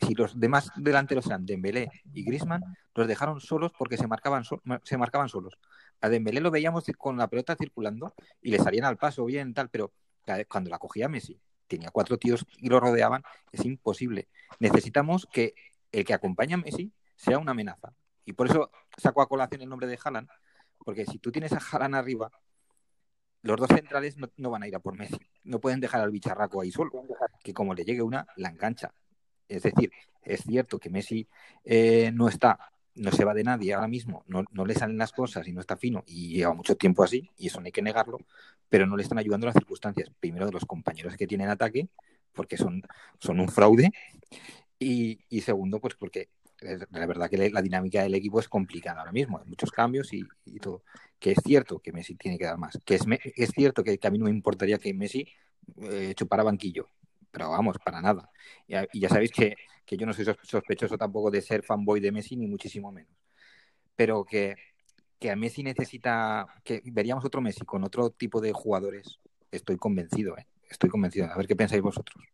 si los demás delanteros eran Dembélé y Griezmann, los dejaron solos porque se marcaban se marcaban solos. A Dembélé lo veíamos con la pelota circulando y le salían al paso bien tal, pero cuando la cogía Messi tenía cuatro tíos y lo rodeaban, es imposible. Necesitamos que el que acompaña a Messi sea una amenaza. Y por eso saco a colación el nombre de Haaland, porque si tú tienes a Haaland arriba, los dos centrales no, van a ir a por Messi. No pueden dejar al bicharraco ahí solo, que como le llegue una, la engancha. Es decir, es cierto que Messi eh, no está, no se va de nadie ahora mismo, no, le salen las cosas y no está fino y lleva mucho tiempo así, y eso no hay que negarlo, pero no le están ayudando las circunstancias. Primero de los compañeros que tienen ataque, porque son, son un fraude, y, segundo, pues porque la verdad que la dinámica del equipo es complicada ahora mismo, hay muchos cambios y, todo. Que es cierto que Messi tiene que dar más, que es, es cierto que, a mí no me importaría que Messi eh, chupara banquillo, pero vamos, para nada. Y, ya sabéis que, yo no soy sospechoso tampoco de ser fanboy de Messi, ni muchísimo menos. Pero que, que a Messi necesita, que veríamos otro Messi con otro tipo de jugadores, estoy convencido, ¿eh? estoy convencido. A ver qué pensáis vosotros.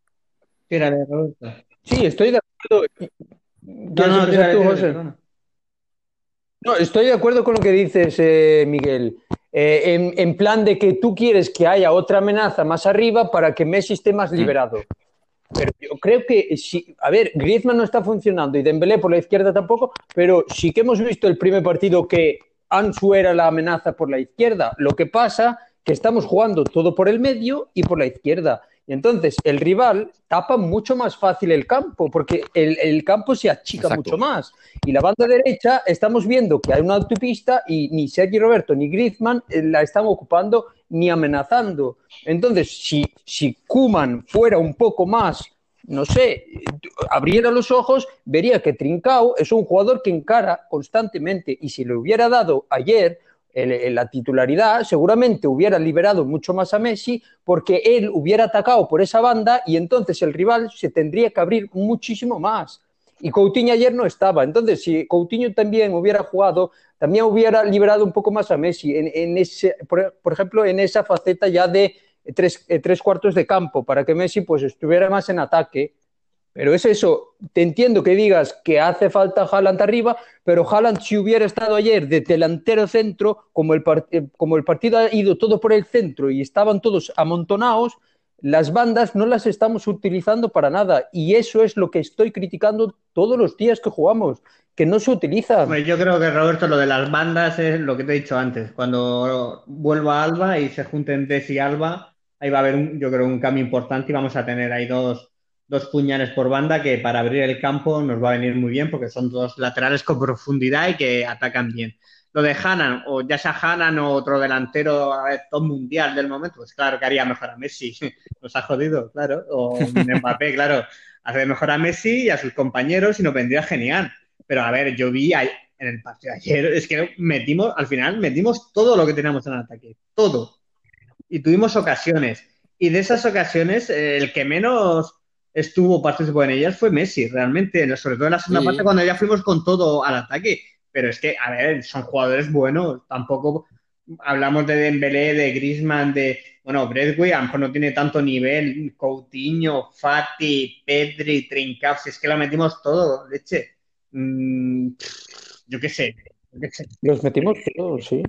Sí, estoy de acuerdo. No, no, tú, José. No, estoy de acuerdo con lo que dices, eh, Miguel. Eh, en, plan de que tú quieres que haya otra amenaza más arriba para que Messi esté más mm. liberado. Pero yo creo que si, a ver, Griezmann no está funcionando y Dembélé por la izquierda tampoco, pero sí que hemos visto el primer partido que Ansu era la amenaza por la izquierda. Lo que pasa que estamos jugando todo por el medio y por la izquierda. Y entonces el rival tapa mucho más fácil el campo, porque el, campo se achica mucho más. Y la banda derecha estamos viendo que hay una autopista y ni Sergi Roberto ni Griezmann eh, la están ocupando ni amenazando. Entonces, si, si Kuman fuera un poco más, no sé, abriera los ojos, vería que Trincao es un jugador que encara constantemente y si le hubiera dado ayer en la titularidad, seguramente hubiera liberado mucho más a Messi porque él hubiera atacado por esa banda y entonces el rival se tendría que abrir muchísimo más. Y Coutinho ayer no estaba. Entonces, si Coutinho también hubiera jugado, también hubiera liberado un poco más a Messi, en, ese, por, ejemplo, en esa faceta ya de tres, eh, tres cuartos de campo, para que Messi pues, estuviera más en ataque pero es eso, te entiendo que digas que hace falta Haaland arriba, pero Haaland si hubiera estado ayer de delantero centro, como el, eh, como el partido ha ido todo por el centro y estaban todos amontonados, las bandas no las estamos utilizando para nada y eso es lo que estoy criticando todos los días que jugamos, que no se utiliza. yo creo que Roberto lo de las bandas es lo que te he dicho antes, cuando vuelva Alba y se junten Des y Alba, ahí va a haber yo creo un cambio importante y vamos a tener ahí dos dos puñales por banda que para abrir el campo nos va a venir muy bien porque son dos laterales con profundidad y que atacan bien. Lo de Hanan, o ya sea Hanan o otro delantero a ver, top mundial del momento, pues claro que haría mejor a Messi. Nos ha jodido, claro. O Mbappé, claro. Hace mejor a Messi y a sus compañeros y nos vendría genial. Pero a ver, yo vi en el partido de ayer, es que metimos, al final metimos todo lo que teníamos en el ataque. Todo. Y tuvimos ocasiones. Y de esas ocasiones, el que menos estuvo participó en ellas fue Messi, realmente, sobre todo en la segunda parte cuando ya fuimos con todo al ataque. Pero es que, a ver, son jugadores buenos, tampoco hablamos de Dembélé, de Griezmann, de, bueno, Bradway, a lo mejor no tiene tanto nivel, Coutinho, Fati, Pedri, Trincao, si es que lo metimos todo, leche. Mm, yo qué sé. Los metimos todos, sí.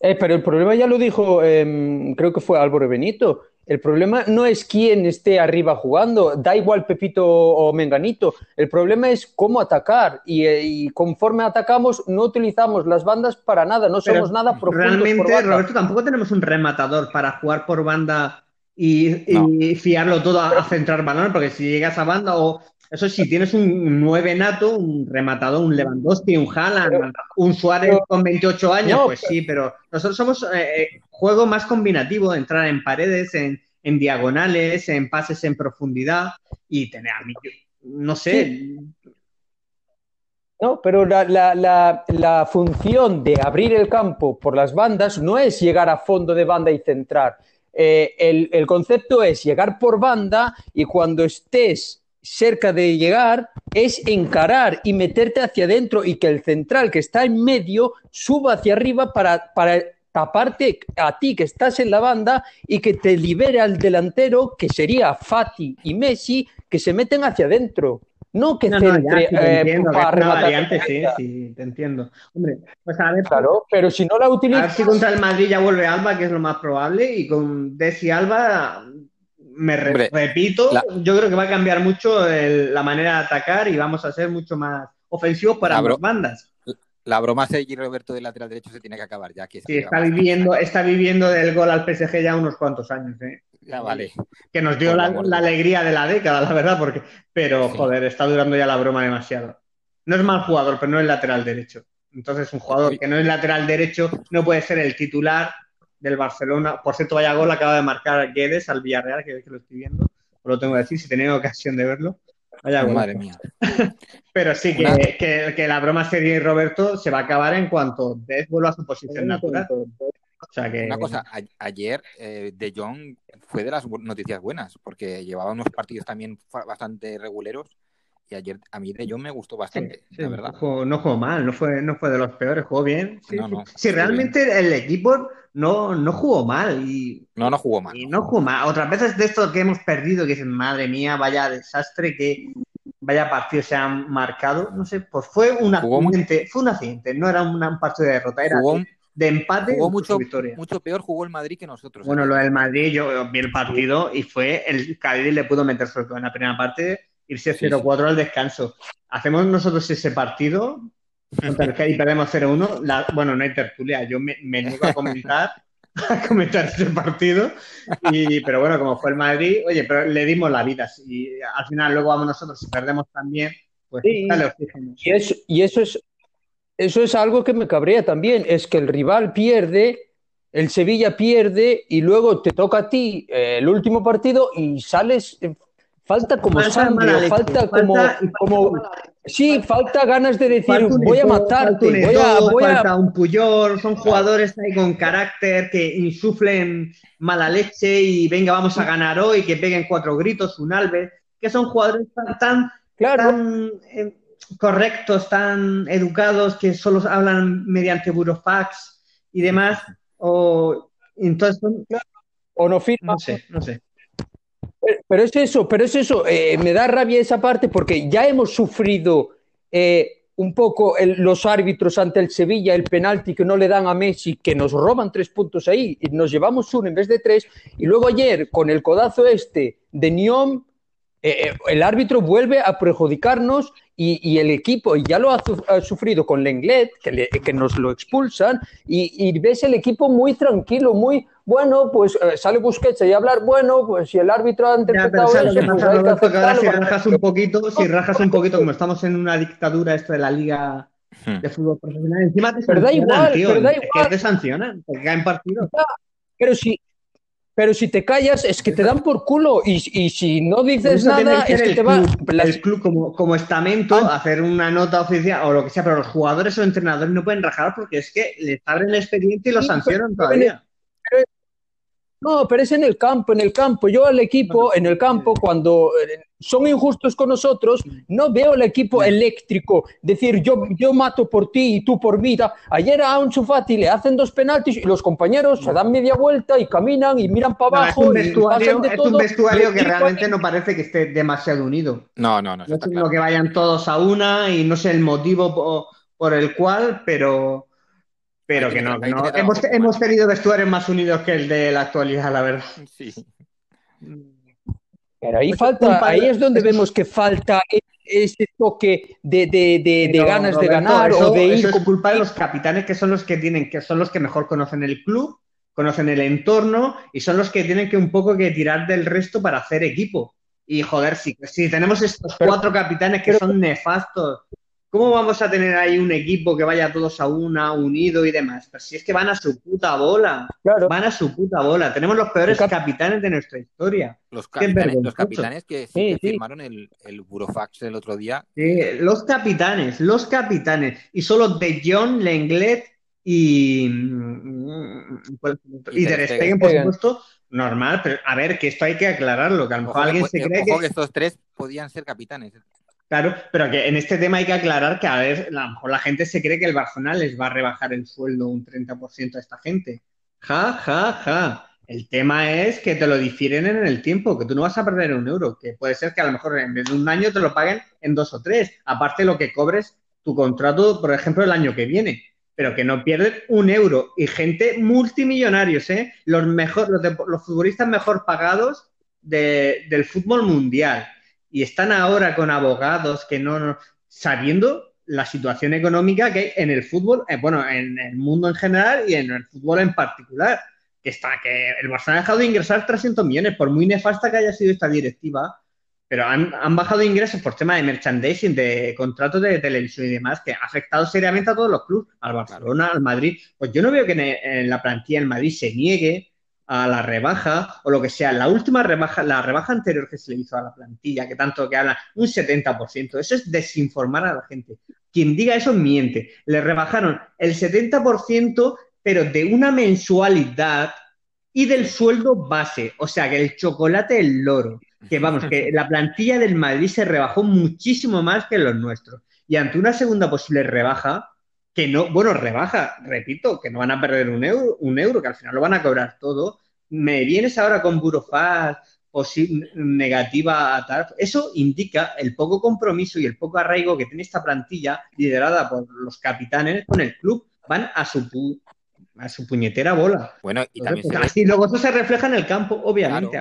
Eh, pero el problema ya lo dijo, em, creo que fue Álvaro Benito. El problema no es quién esté arriba jugando, da igual Pepito o Menganito. El problema es cómo atacar y, eh, conforme atacamos no utilizamos las bandas para nada, no somos nada profundos. Realmente, Roberto, tampoco tenemos un rematador para jugar por banda y, fiarlo todo a, centrar balón, porque si llegas a banda o eso sí, tienes un 9 nato, un rematador, un Lewandowski, un Haaland, un Suárez con 28 años, pues sí, pero nosotros somos eh, eh, juego más combinativo, entrar en paredes, en, diagonales, en pases en profundidad y tener a mí, no sé. No, pero la, función de abrir el campo por las bandas no es llegar a fondo de banda y centrar. Eh, el, el concepto es llegar por banda y cuando estés cerca de llegar es encarar y meterte hacia adentro y que el central que está en medio suba hacia arriba para, para taparte a ti que estás en la banda y que te libere al delantero, que sería Fati y Messi, que se meten hacia adentro. No que centre eh, entiendo, variante, sí, sí, te entiendo. Hombre, pues a ver, claro, pero si no la utilizas. A ver si contra el Madrid ya vuelve Alba, que es lo más probable, y con Desi Alba me repito, yo creo que va a cambiar mucho la manera de atacar y vamos a ser mucho más ofensivos para ambas bandas. La broma de Roberto del lateral derecho se tiene que acabar ya. Que sí, está viviendo, está viviendo del gol al PSG ya unos cuantos años. ¿eh? Ya vale. Que nos dio la, alegría de la década, la verdad, porque pero joder, está durando ya la broma demasiado. No es mal jugador, pero no es lateral derecho. Entonces, un jugador que no es lateral derecho no puede ser el titular del Barcelona. Por cierto, vaya gol acaba de marcar Guedes al Villarreal, que, que lo estoy viendo. lo tengo que decir, si tenía ocasión de verlo. Vaya gol. Madre mía. Pero sí, que, que, la broma serie y Roberto se va a acabar en cuanto Des vuelva a su posición natural. O sea que... Una cosa, ayer eh, De Jong fue de las noticias buenas, porque llevaba unos partidos también bastante reguleros y ayer a mí de Jong me gustó bastante, la verdad. No jugó, mal, no fue, no fue de los peores, jugó bien. si realmente el equipo no, no jugó mal. Y, no, no jugó mal. Y no jugó mal. Otras veces de esto que hemos perdido, que dicen, madre mía, vaya desastre, que vaya partido se han marcado, no sé, pues fue un accidente, fue un accidente, no era un partido de derrota, era de empate jugó mucho, victoria. mucho peor jugó el Madrid que nosotros. Bueno, lo del Madrid, yo vi el partido y fue el Cádiz le pudo meter sobre todo en la primera parte, irse 0-4 al descanso. Hacemos nosotros ese partido contra el Cádiz perdemos 0-1. Bueno, no hay tertulia, yo me, me niego a comentar a comentar ese partido. Y, pero bueno, como fue el Madrid, oye, pero le dimos la vida. Y al final luego vamos nosotros, si perdemos también, pues dale oxígeno. Y eso, y eso es eso es algo que me cabrea también, es que el rival pierde, el Sevilla pierde y luego te toca a ti eh, el último partido y sales, falta como sangre, falta, como, como sí, falta ganas de decir voy a matarte, voy a, voy falta un Puyol, son jugadores ahí con carácter que insuflen mala leche y venga vamos a ganar hoy, que peguen cuatro gritos, un Alves, que son jugadores tan, tan eh, correctos, tan educados, que solo hablan mediante burofax y demás, o entonces o no firman. No sé, no sé. Pero es eso, pero es eso, eh, me da rabia esa parte porque ya hemos sufrido eh, un poco los árbitros ante el Sevilla, el penalti que no le dan a Messi, que nos roban tres puntos ahí y nos llevamos uno en vez de tres, y luego ayer con el codazo este de Niom, eh, el árbitro vuelve a perjudicarnos y, el equipo ya lo ha, sufrido con Lenglet, que, que nos lo expulsan, y, ves el equipo muy tranquilo, muy bueno, pues eh, sale Busquets y hablar, bueno, pues si el árbitro ha interpretado eso, pues hay que si rajas un poquito, si rajas un poquito, como estamos en una dictadura esto de la liga hmm. de fútbol profesional, encima te pero da igual, pero da igual. que te sancionan, porque caen partidos. Pero si, pero si te callas es que te dan por culo y, si no dices nada es que te va... El club como, como estamento, ah. hacer una nota oficial o lo que sea, pero los jugadores o entrenadores no pueden rajar porque es que les abren el expediente y lo sancionan todavía. No, pero es en el campo, en el campo. Yo al equipo, en el campo, cuando eh, son injustos con nosotros, no veo el equipo eléctrico, decir yo, yo mato por ti y tú por mí. Ayer a un Fati le hacen dos penaltis y los compañeros se dan media vuelta y caminan y miran para abajo. es un vestuario, es un vestuario que realmente no parece que esté demasiado unido. No, no, no. No que vayan todos a una y no sé el motivo por, el cual, pero, pero que, no. Hemos, hemos tenido vestuarios más unidos que el de la actualidad, la verdad. Sí. Pero ahí falta, ahí es donde vemos que falta e-, ese toque de, de, de, ganas de ganar o de ir. Eso es culpa de los capitanes que son los que tienen, que son los que mejor conocen el club, conocen el entorno y son los que tienen que un poco que tirar del resto para hacer equipo. Y joder, si, si tenemos estos cuatro capitanes que son nefastos ¿Cómo vamos a tener ahí un equipo que vaya todos a una, unido y demás? Pero si es que van a su puta bola. Van a su puta bola. Tenemos los peores capitanes de nuestra historia. Los capitanes, los capitanes que, firmaron el, el, Burofax el otro día. Sí, los capitanes, los capitanes. Y solo De John, Lenglet y. Y, De Stegen, por supuesto. Normal, pero a ver, que esto hay que aclararlo, que a lo mejor alguien se cree que... que estos tres podían ser capitanes. Claro, pero que en este tema hay que aclarar que a ver, a lo mejor la gente se cree que el Barcelona les va a rebajar el sueldo un 30% a esta gente. Ja, ja, ja. El tema es que te lo difieren en el tiempo, que tú no vas a perder un euro, que puede ser que a lo mejor en vez de un año te lo paguen en dos o tres, aparte lo que cobres tu contrato, por ejemplo, el año que viene, pero que no pierden un euro. Y gente multimillonarios, ¿eh? Los, mejor, los, futbolistas mejor pagados del fútbol mundial y están ahora con abogados que no, sabiendo la situación económica que hay en el fútbol, eh, bueno, en el mundo en general y en el fútbol en particular, que está que el Barça ha dejado de ingresar 300 millones, por muy nefasta que haya sido esta directiva, pero han, bajado ingresos por tema de merchandising, de contratos de televisión y demás, que ha afectado seriamente a todos los clubes, al Barcelona, al Madrid. Pues yo no veo que en, en la plantilla en Madrid se niegue a la rebaja o lo que sea. La última rebaja, la rebaja anterior que se le hizo a la plantilla, que tanto que habla, un 70%. Eso es desinformar a la gente. Quien diga eso miente. Le rebajaron el 70%, pero de una mensualidad y del sueldo base. O sea, que el chocolate el loro. Que vamos, que la plantilla del Madrid se rebajó muchísimo más que los nuestros. Y ante una segunda posible rebaja, que no, bueno, rebaja, repito, que no van a perder un euro, un euro, que al final lo van a cobrar todo. Me vienes ahora con Burofax negativa a tal. Eso indica el poco compromiso y el poco arraigo que tiene esta plantilla liderada por los capitanes con el club. Van a su, a su puñetera bola. Bueno, y también pues, luego eso se refleja en el campo, obviamente.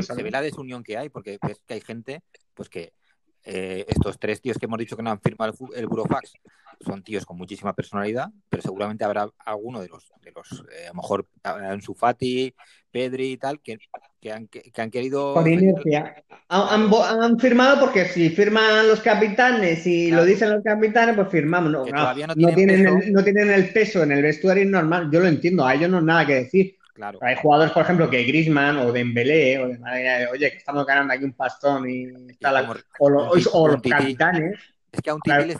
se, ve la desunión que hay, porque ves que hay gente pues que eh, estos tres tíos que hemos dicho que no han firmado el, Burofax son tíos con muchísima personalidad, pero seguramente habrá alguno de los, de los eh, a lo mejor Ansu Fati, Pedri y tal, que, que, han, que, han, querido... Han, firmado porque si firman los capitanes y lo dicen los capitanes, pues firmamos. No, no, tienen, el, no tienen el peso en el vestuario normal. Yo lo entiendo, a ellos no es nada que decir Claro. Hay jugadores, por ejemplo, que Grisman o Dembélé o de oye, que estamos ganando aquí un pastón y, o, los, capitanes. Es que a un tití,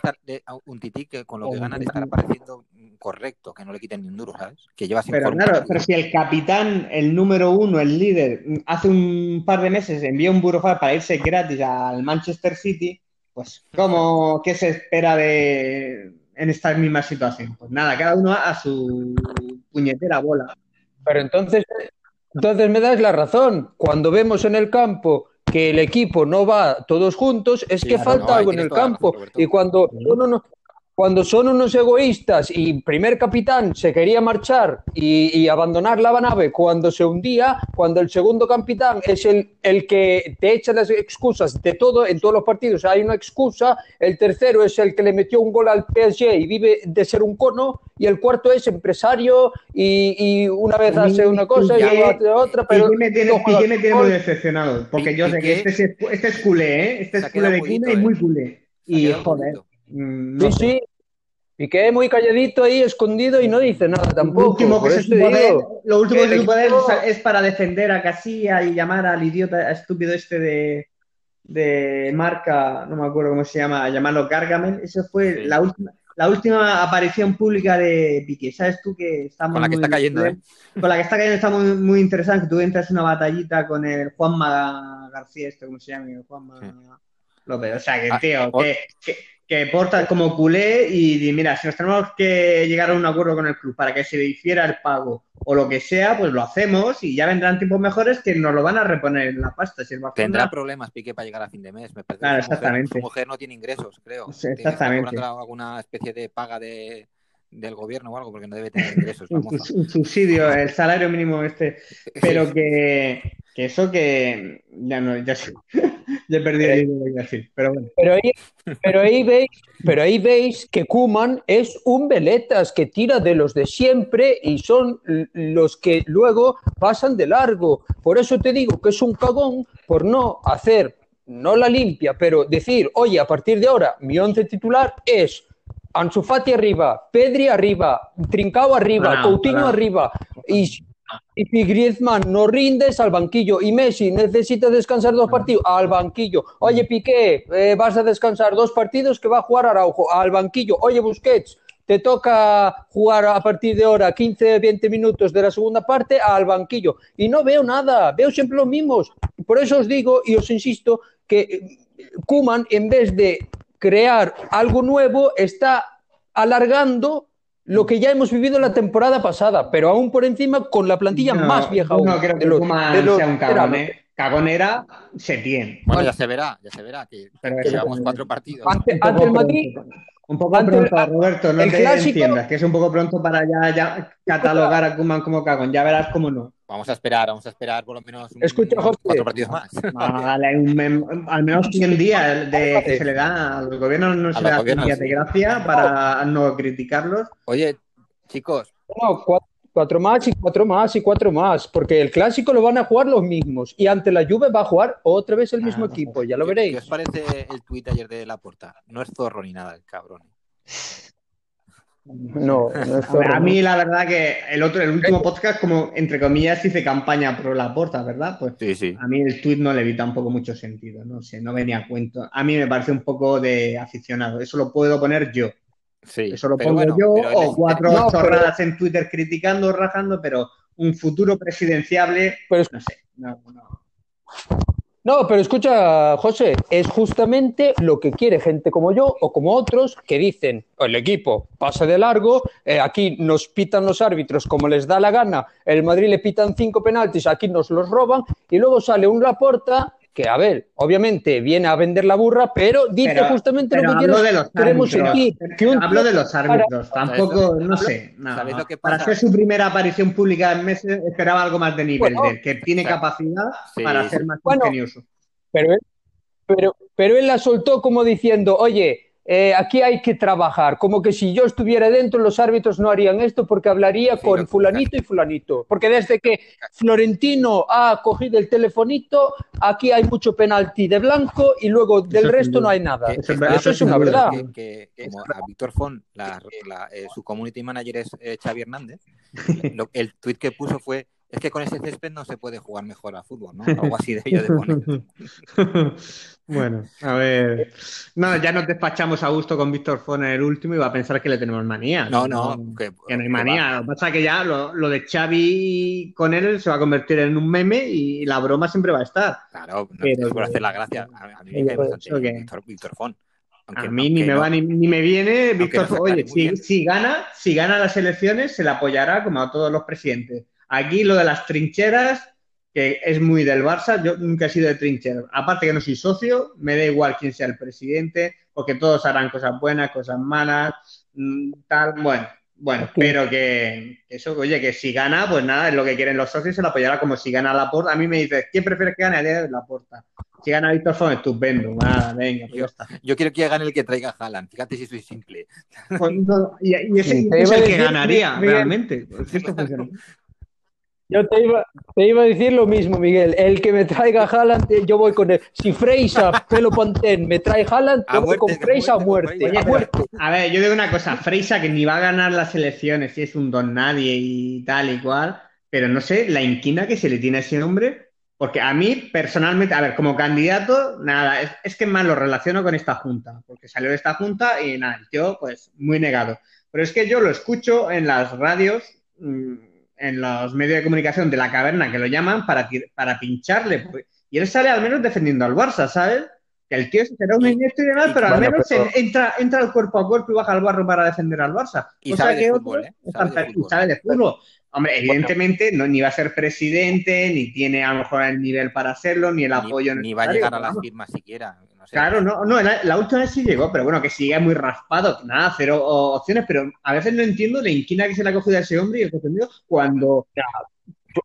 un tití que con lo que ganan le estará pareciendo correcto, que no le quiten ni un duro, ¿sabes? Que lleva Pero claro, pero si el capitán, el número uno, el líder, hace un par de meses envía un burofax para irse gratis al Manchester City, pues ¿cómo, qué se espera de en esta misma situación? Pues nada, cada uno a su puñetera bola. Pero entonces, entonces me das la razón. Cuando vemos en el campo que el equipo no va todos juntos, es que falta algo en el campo. y cuando uno no, cuando son unos egoístas y primer capitán se quería marchar y, abandonar la nave cuando se hundía, cuando el segundo capitán es el, el que te echa las excusas de todo, en todos los partidos hay una excusa, el tercero es el que le metió un gol al PSG y vive de ser un cono, y el cuarto es empresario y, una vez hace una cosa y, luego hace otra, pero... Y me tiene, me tiene muy decepcionado, porque yo sé que este es, este es culé, ¿eh? Este es culé de cuna y muy culé. Y joder... Mm, sí, sí. Y quedé muy calladito ahí, escondido y no dice nada tampoco. Lo último que, se lo último que se es para defender a Casilla y llamar al idiota estúpido este de, de marca, no me acuerdo cómo se llama, llamarlo Gargamel. Eso fue la última. La última aparición pública de Piqué, ¿sabes tú que está Con la que está cayendo, ¿eh? Con la que está cayendo está muy, muy interesante. Tú entras en una batallita con el Juanma García, este, ¿cómo se llama? Juanma López. O sea, que, ah, tío, que, que porta como culé y, mira, si nos tenemos que llegar a un acuerdo con el club para que se le hiciera el pago o lo que sea, pues lo hacemos y ya vendrán tiempos mejores que nos lo van a reponer en la pasta. Si Tendrá problemas Piqué para llegar a fin de mes. Me parece claro, exactamente. Su mujer, no tiene ingresos, creo. exactamente. alguna especie de paga de, del gobierno o algo, porque no debe tener ingresos. un, subsidio, el salario mínimo este. Pero que, que eso que ya no, ya sé. Ya perdí el decir, pero bueno. Pero ahí, pero ahí veis, pero ahí veis que Kuman es un veletas que tira de los de siempre y son los que luego pasan de largo. Por eso te digo que es un cagón por no hacer, no la limpia, pero decir, oye, a partir de ahora mi once titular es Ansu Fati arriba, Pedri arriba, Trincao arriba, Coutinho arriba y y si Griezmann no rindes al banquillo y Messi necesita descansar dos partidos al banquillo. Oye, Piqué, eh, vas a descansar dos partidos que va a jugar Araujo al banquillo. Oye, Busquets, te toca jugar a partir de ahora 15, 20 minutos de la segunda parte al banquillo. Y no veo nada, veo siempre los mismos. Por eso os digo y os insisto que eh, Kuman, en vez de crear algo nuevo, está alargando lo que ya hemos vivido la temporada pasada, pero aún por encima con la plantilla más vieja. No creo que de sea un cagón, ¿eh? Cagón era Setién. Bueno, ya se verá, ya se verá, que, llevamos cuatro partidos. Ante, el Madrid... Un poco pronto, Roberto, no te entiendas, que es un poco pronto para ya, ya catalogar a Kuman como cagón, ya verás cómo no. Vamos a esperar, vamos a esperar por lo menos Escucha, cuatro partidos más. al menos 100 días de que se le da a los gobiernos, no se le da 100 días de gracia para no criticarlos. Oye, chicos. cuatro, más y cuatro más y cuatro más, porque el clásico lo van a jugar los mismos y ante la Juve va a jugar otra vez el mismo equipo, ya lo veréis. ¿Qué os parece el tuit ayer de Laporta? No es zorro ni nada, el cabrón. No, A mí la verdad que el otro, el último podcast, como entre comillas, hice campaña pro la porta, ¿verdad? Pues sí, sí. a mí el tweet no le vi tampoco mucho sentido, no sé, no venía a cuento. A mí me parece un poco de aficionado, eso lo puedo poner yo. Sí, eso lo pongo yo, o cuatro chorradas en Twitter criticando, rajando, pero un futuro presidenciable, no sé, no, no. No, pero escucha, José, es justamente lo que quiere gente como yo o como otros que dicen, el equipo pasa de largo, eh, aquí nos pitan los árbitros como les da la gana, el Madrid le pitan cinco penaltis, aquí nos los roban y luego sale un Laporta que, a ver, obviamente viene a vender la burra, pero dice justamente lo que quiere, queremos hablo de los árbitros, tampoco, no sé. para hacer su primera aparición pública en meses esperaba algo más de nivel, de, que tiene capacidad para ser más ingenioso. Pero pero, pero él la soltó como diciendo, oye, eh, aquí hay que trabajar, como que si yo estuviera dentro los árbitros no harían esto porque hablaría con fulanito y fulanito, porque desde que Florentino ha cogido el telefonito, aquí hay mucho penalti de blanco y luego del resto no hay nada. Eso, es una verdad. Que, a Víctor Font, eh, su community manager es eh, Xavi Hernández, el tweet que puso fue es que con ese césped no se puede jugar mejor a fútbol, ¿no? Algo así de ello de poner. bueno, a ver. No, ya nos despachamos a gusto con Víctor Fon en el último y va a pensar que le tenemos manía. No, no, que, no hay manía. Lo que pasa es que ya lo, de Xavi con él se va a convertir en un meme y la broma siempre va a estar. Claro, no es por hacer la gracia. A, mí me Víctor, Víctor Fon. a mí ni me va ni, me viene Víctor Fon. Oye, si, si, gana, si gana las elecciones, se le apoyará como a todos los presidentes. Aquí lo de las trincheras, que es muy del Barça, yo nunca he sido de trinchera. Aparte que no soy socio, me da igual quién sea el presidente, porque todos harán cosas buenas, cosas malas, mm, tal, bueno. Bueno, pero que, eso, oye, que si gana, pues nada, es lo que quieren los socios, se lo apoyará como si gana la porta. A mí me dices, ¿quién prefieres que gane? La porta. Si gana Víctor Fon, estupendo. Nada, venga, pues yo, está. Yo quiero que gane el que traiga Haaland. Fíjate si soy simple. Pues y, ese, es el que ganaría, realmente. Yo te iba, te iba, a decir lo mismo, Miguel. El que me traiga Haaland, eh, yo voy con él. Si Freisa, pelo Pantén, me trae Haaland, yo voy con Freisa a muerte. a, ver, yo digo una cosa. Freisa, que ni va a ganar las elecciones, si es un don nadie y tal y cual, pero no sé la inquina que se le tiene a ese hombre, porque a mí, personalmente, a ver, como candidato, nada, es, es que más lo relaciono con esta junta, porque salió de esta junta y nada, yo, pues, muy negado. Pero es que yo lo escucho en las radios. Mmm, en los medios de comunicación de la caverna que lo llaman para, para pincharle. Pues, y él sale al menos defendiendo al Barça, ¿sabes? Que el tío será un inepto y demás, pero al menos entra, entra al cuerpo a cuerpo y baja al barro para defender al Barça. Y sabe, de fútbol, ¿eh? sabe, de fútbol. Hombre, evidentemente no, ni va a ser presidente, ni tiene a lo mejor el nivel para hacerlo, ni el apoyo. Ni, va a llegar a las firmas siquiera. Claro, no, no, la, última vez sí llegó, pero bueno, que sigue muy raspado, nada, cero opciones, pero a veces no entiendo la inquina que se le ha cogido a ese hombre y el contenido cuando.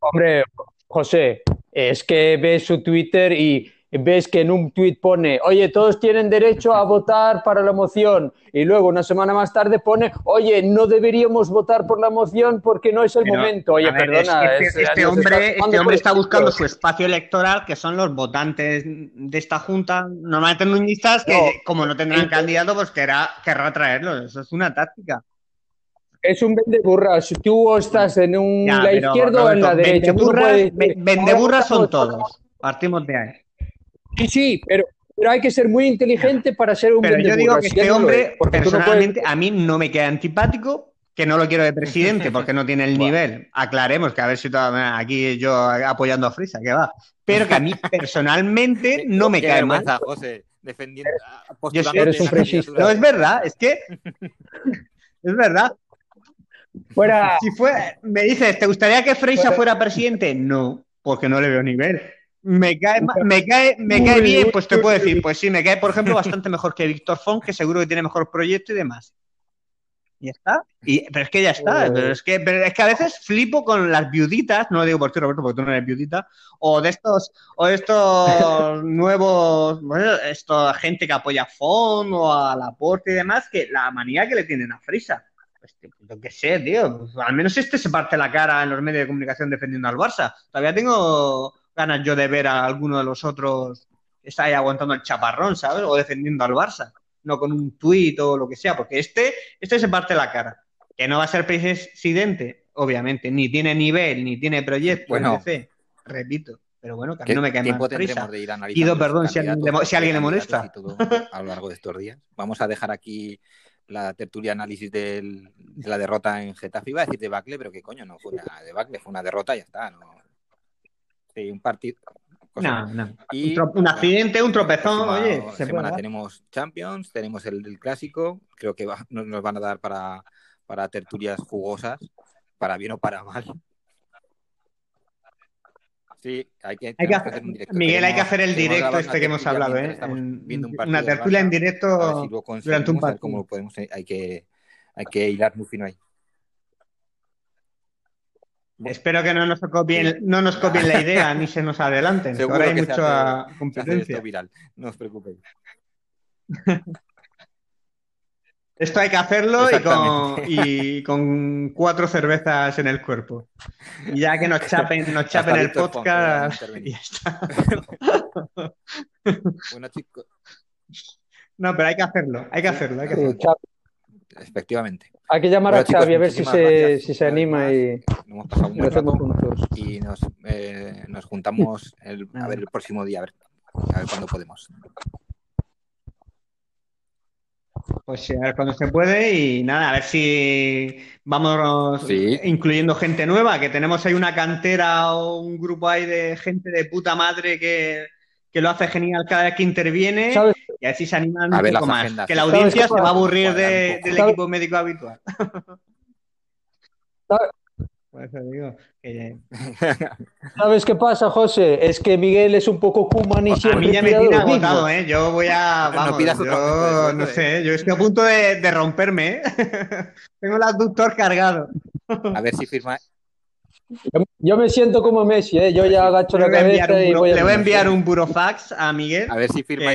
hombre, José, es que ves su Twitter y ves que en un tuit pone, oye, todos tienen derecho a votar para la moción, y luego una semana más tarde pone, oye, no deberíamos votar por la moción porque no es el momento. Oye, perdona. este, este hombre, este hombre está buscando su espacio electoral, que son los votantes de esta junta, normalmente nuñistas, que como no tendrán candidato, pues querrá, querrá traerlos. Eso es una táctica. Es un vendeburras. Tú estás en un, la izquierda o en la derecha. Vendeburras, son todos. Partimos de ahí. Sí, sí, pero, pero hay que ser muy inteligente para ser un Pero yo digo que este hombre, personalmente, a mí no me queda antipático, que no lo quiero de presidente porque no tiene el nivel. Aclaremos que a ver si aquí yo apoyando a Frisa, que va. Pero que a mí personalmente no me cae mal. José, defendiendo. Yo eres un No, es verdad, es que. es verdad. Fuera. Si fue, me dices, ¿te gustaría que Freisa fuera presidente? No, porque no le veo nivel. Me cae, me cae, me cae bien, pues te puedo decir, pues sí, me cae, por ejemplo, bastante mejor que Víctor Font, que seguro que tiene mejor proyecto y demás. Y ya está. Y, pero es que ya está. Pero es, que, es que a veces flipo con las viuditas, no lo digo por ti, Roberto, porque tú no eres viudita, o de estos, o de estos nuevos, bueno, esto, gente que apoya a Font o a Laporte y demás, que la manía que le tienen a Frisa. Pues, lo que sé, tío. Al menos este se parte la cara en los medios de comunicación defendiendo al Barça. Todavía tengo ganas yo de ver a alguno de los otros que está ahí aguantando el chaparrón, ¿sabes? O defendiendo al Barça, no con un tuit o lo que sea, porque este, este se parte la cara. Que no va a ser presidente, obviamente, ni tiene nivel, ni tiene proyecto, bueno, repito. Pero bueno, que a mí no me cae más de ir Pido perdón si alguien, le, molesta. a lo largo de estos días. Vamos a dejar aquí la tertulia análisis de la derrota en Getafe. Iba a decir debacle, pero qué coño, no fue una debacle, fue una derrota y ya está. No, un partido. No, no. un, accidente, un tropezón, oye. semana tenemos Champions, tenemos el, clásico, creo que nos, van a dar para, para tertulias jugosas, para bien o para mal. Sí, hay que, hacer, un directo. Miguel, hay que hacer el directo este que hemos hablado, ¿eh? una tertulia en directo durante un partido. Cómo podemos, eh, hay que, hay que hilar muy fino ahí. Espero que no nos copien, no nos copien la idea ni se nos adelanten. ahora hay mucha competencia. viral. No os preocupéis. Esto hay que hacerlo y con, cuatro cervezas en el cuerpo. Y ya que nos chapen, nos chapen el podcast y ya está. bueno, chicos. No, pero hay que hacerlo, hay que hacerlo, hay que hacerlo. Efectivamente. Hay que llamar a Xavi a ver si se, si se anima y lo hacemos juntos. Y nos, eh, nos juntamos el, a ver el próximo día, a ver, a ver cuándo podemos. Pues sí, a ver cuándo se puede y nada, a ver si vamos incluyendo gente nueva, que tenemos ahí una cantera o un grupo ahí de gente de puta madre que, que lo hace genial cada vez que interviene y así se animan un poco más. que la audiencia se va a aburrir del equipo médico habitual. ¿Sabes qué pasa, José? Es que Miguel es un poco Kuman y A mí ya me tiene agotado, ¿eh? Yo voy a. Vamos, no yo no sé, yo estoy a punto de, romperme, ¿eh? Tengo el aductor cargado. A ver si firma, yo, me siento como Messi, ¿eh? yo ya agacho la cabeza y voy a Le voy a enviar un burofax a Miguel. A ver si firma.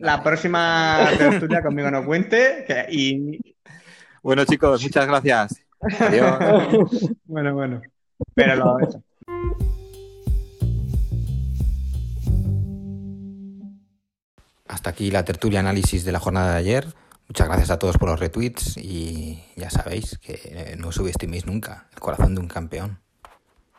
la, próxima tertulia conmigo no cuente. y... Bueno, chicos, muchas gracias. Adiós. bueno, bueno. Pero lo hecho. Hasta aquí la tertulia análisis de la jornada de ayer. Muchas gracias a todos por los retweets y ya sabéis que no subestiméis nunca el corazón de un campeón.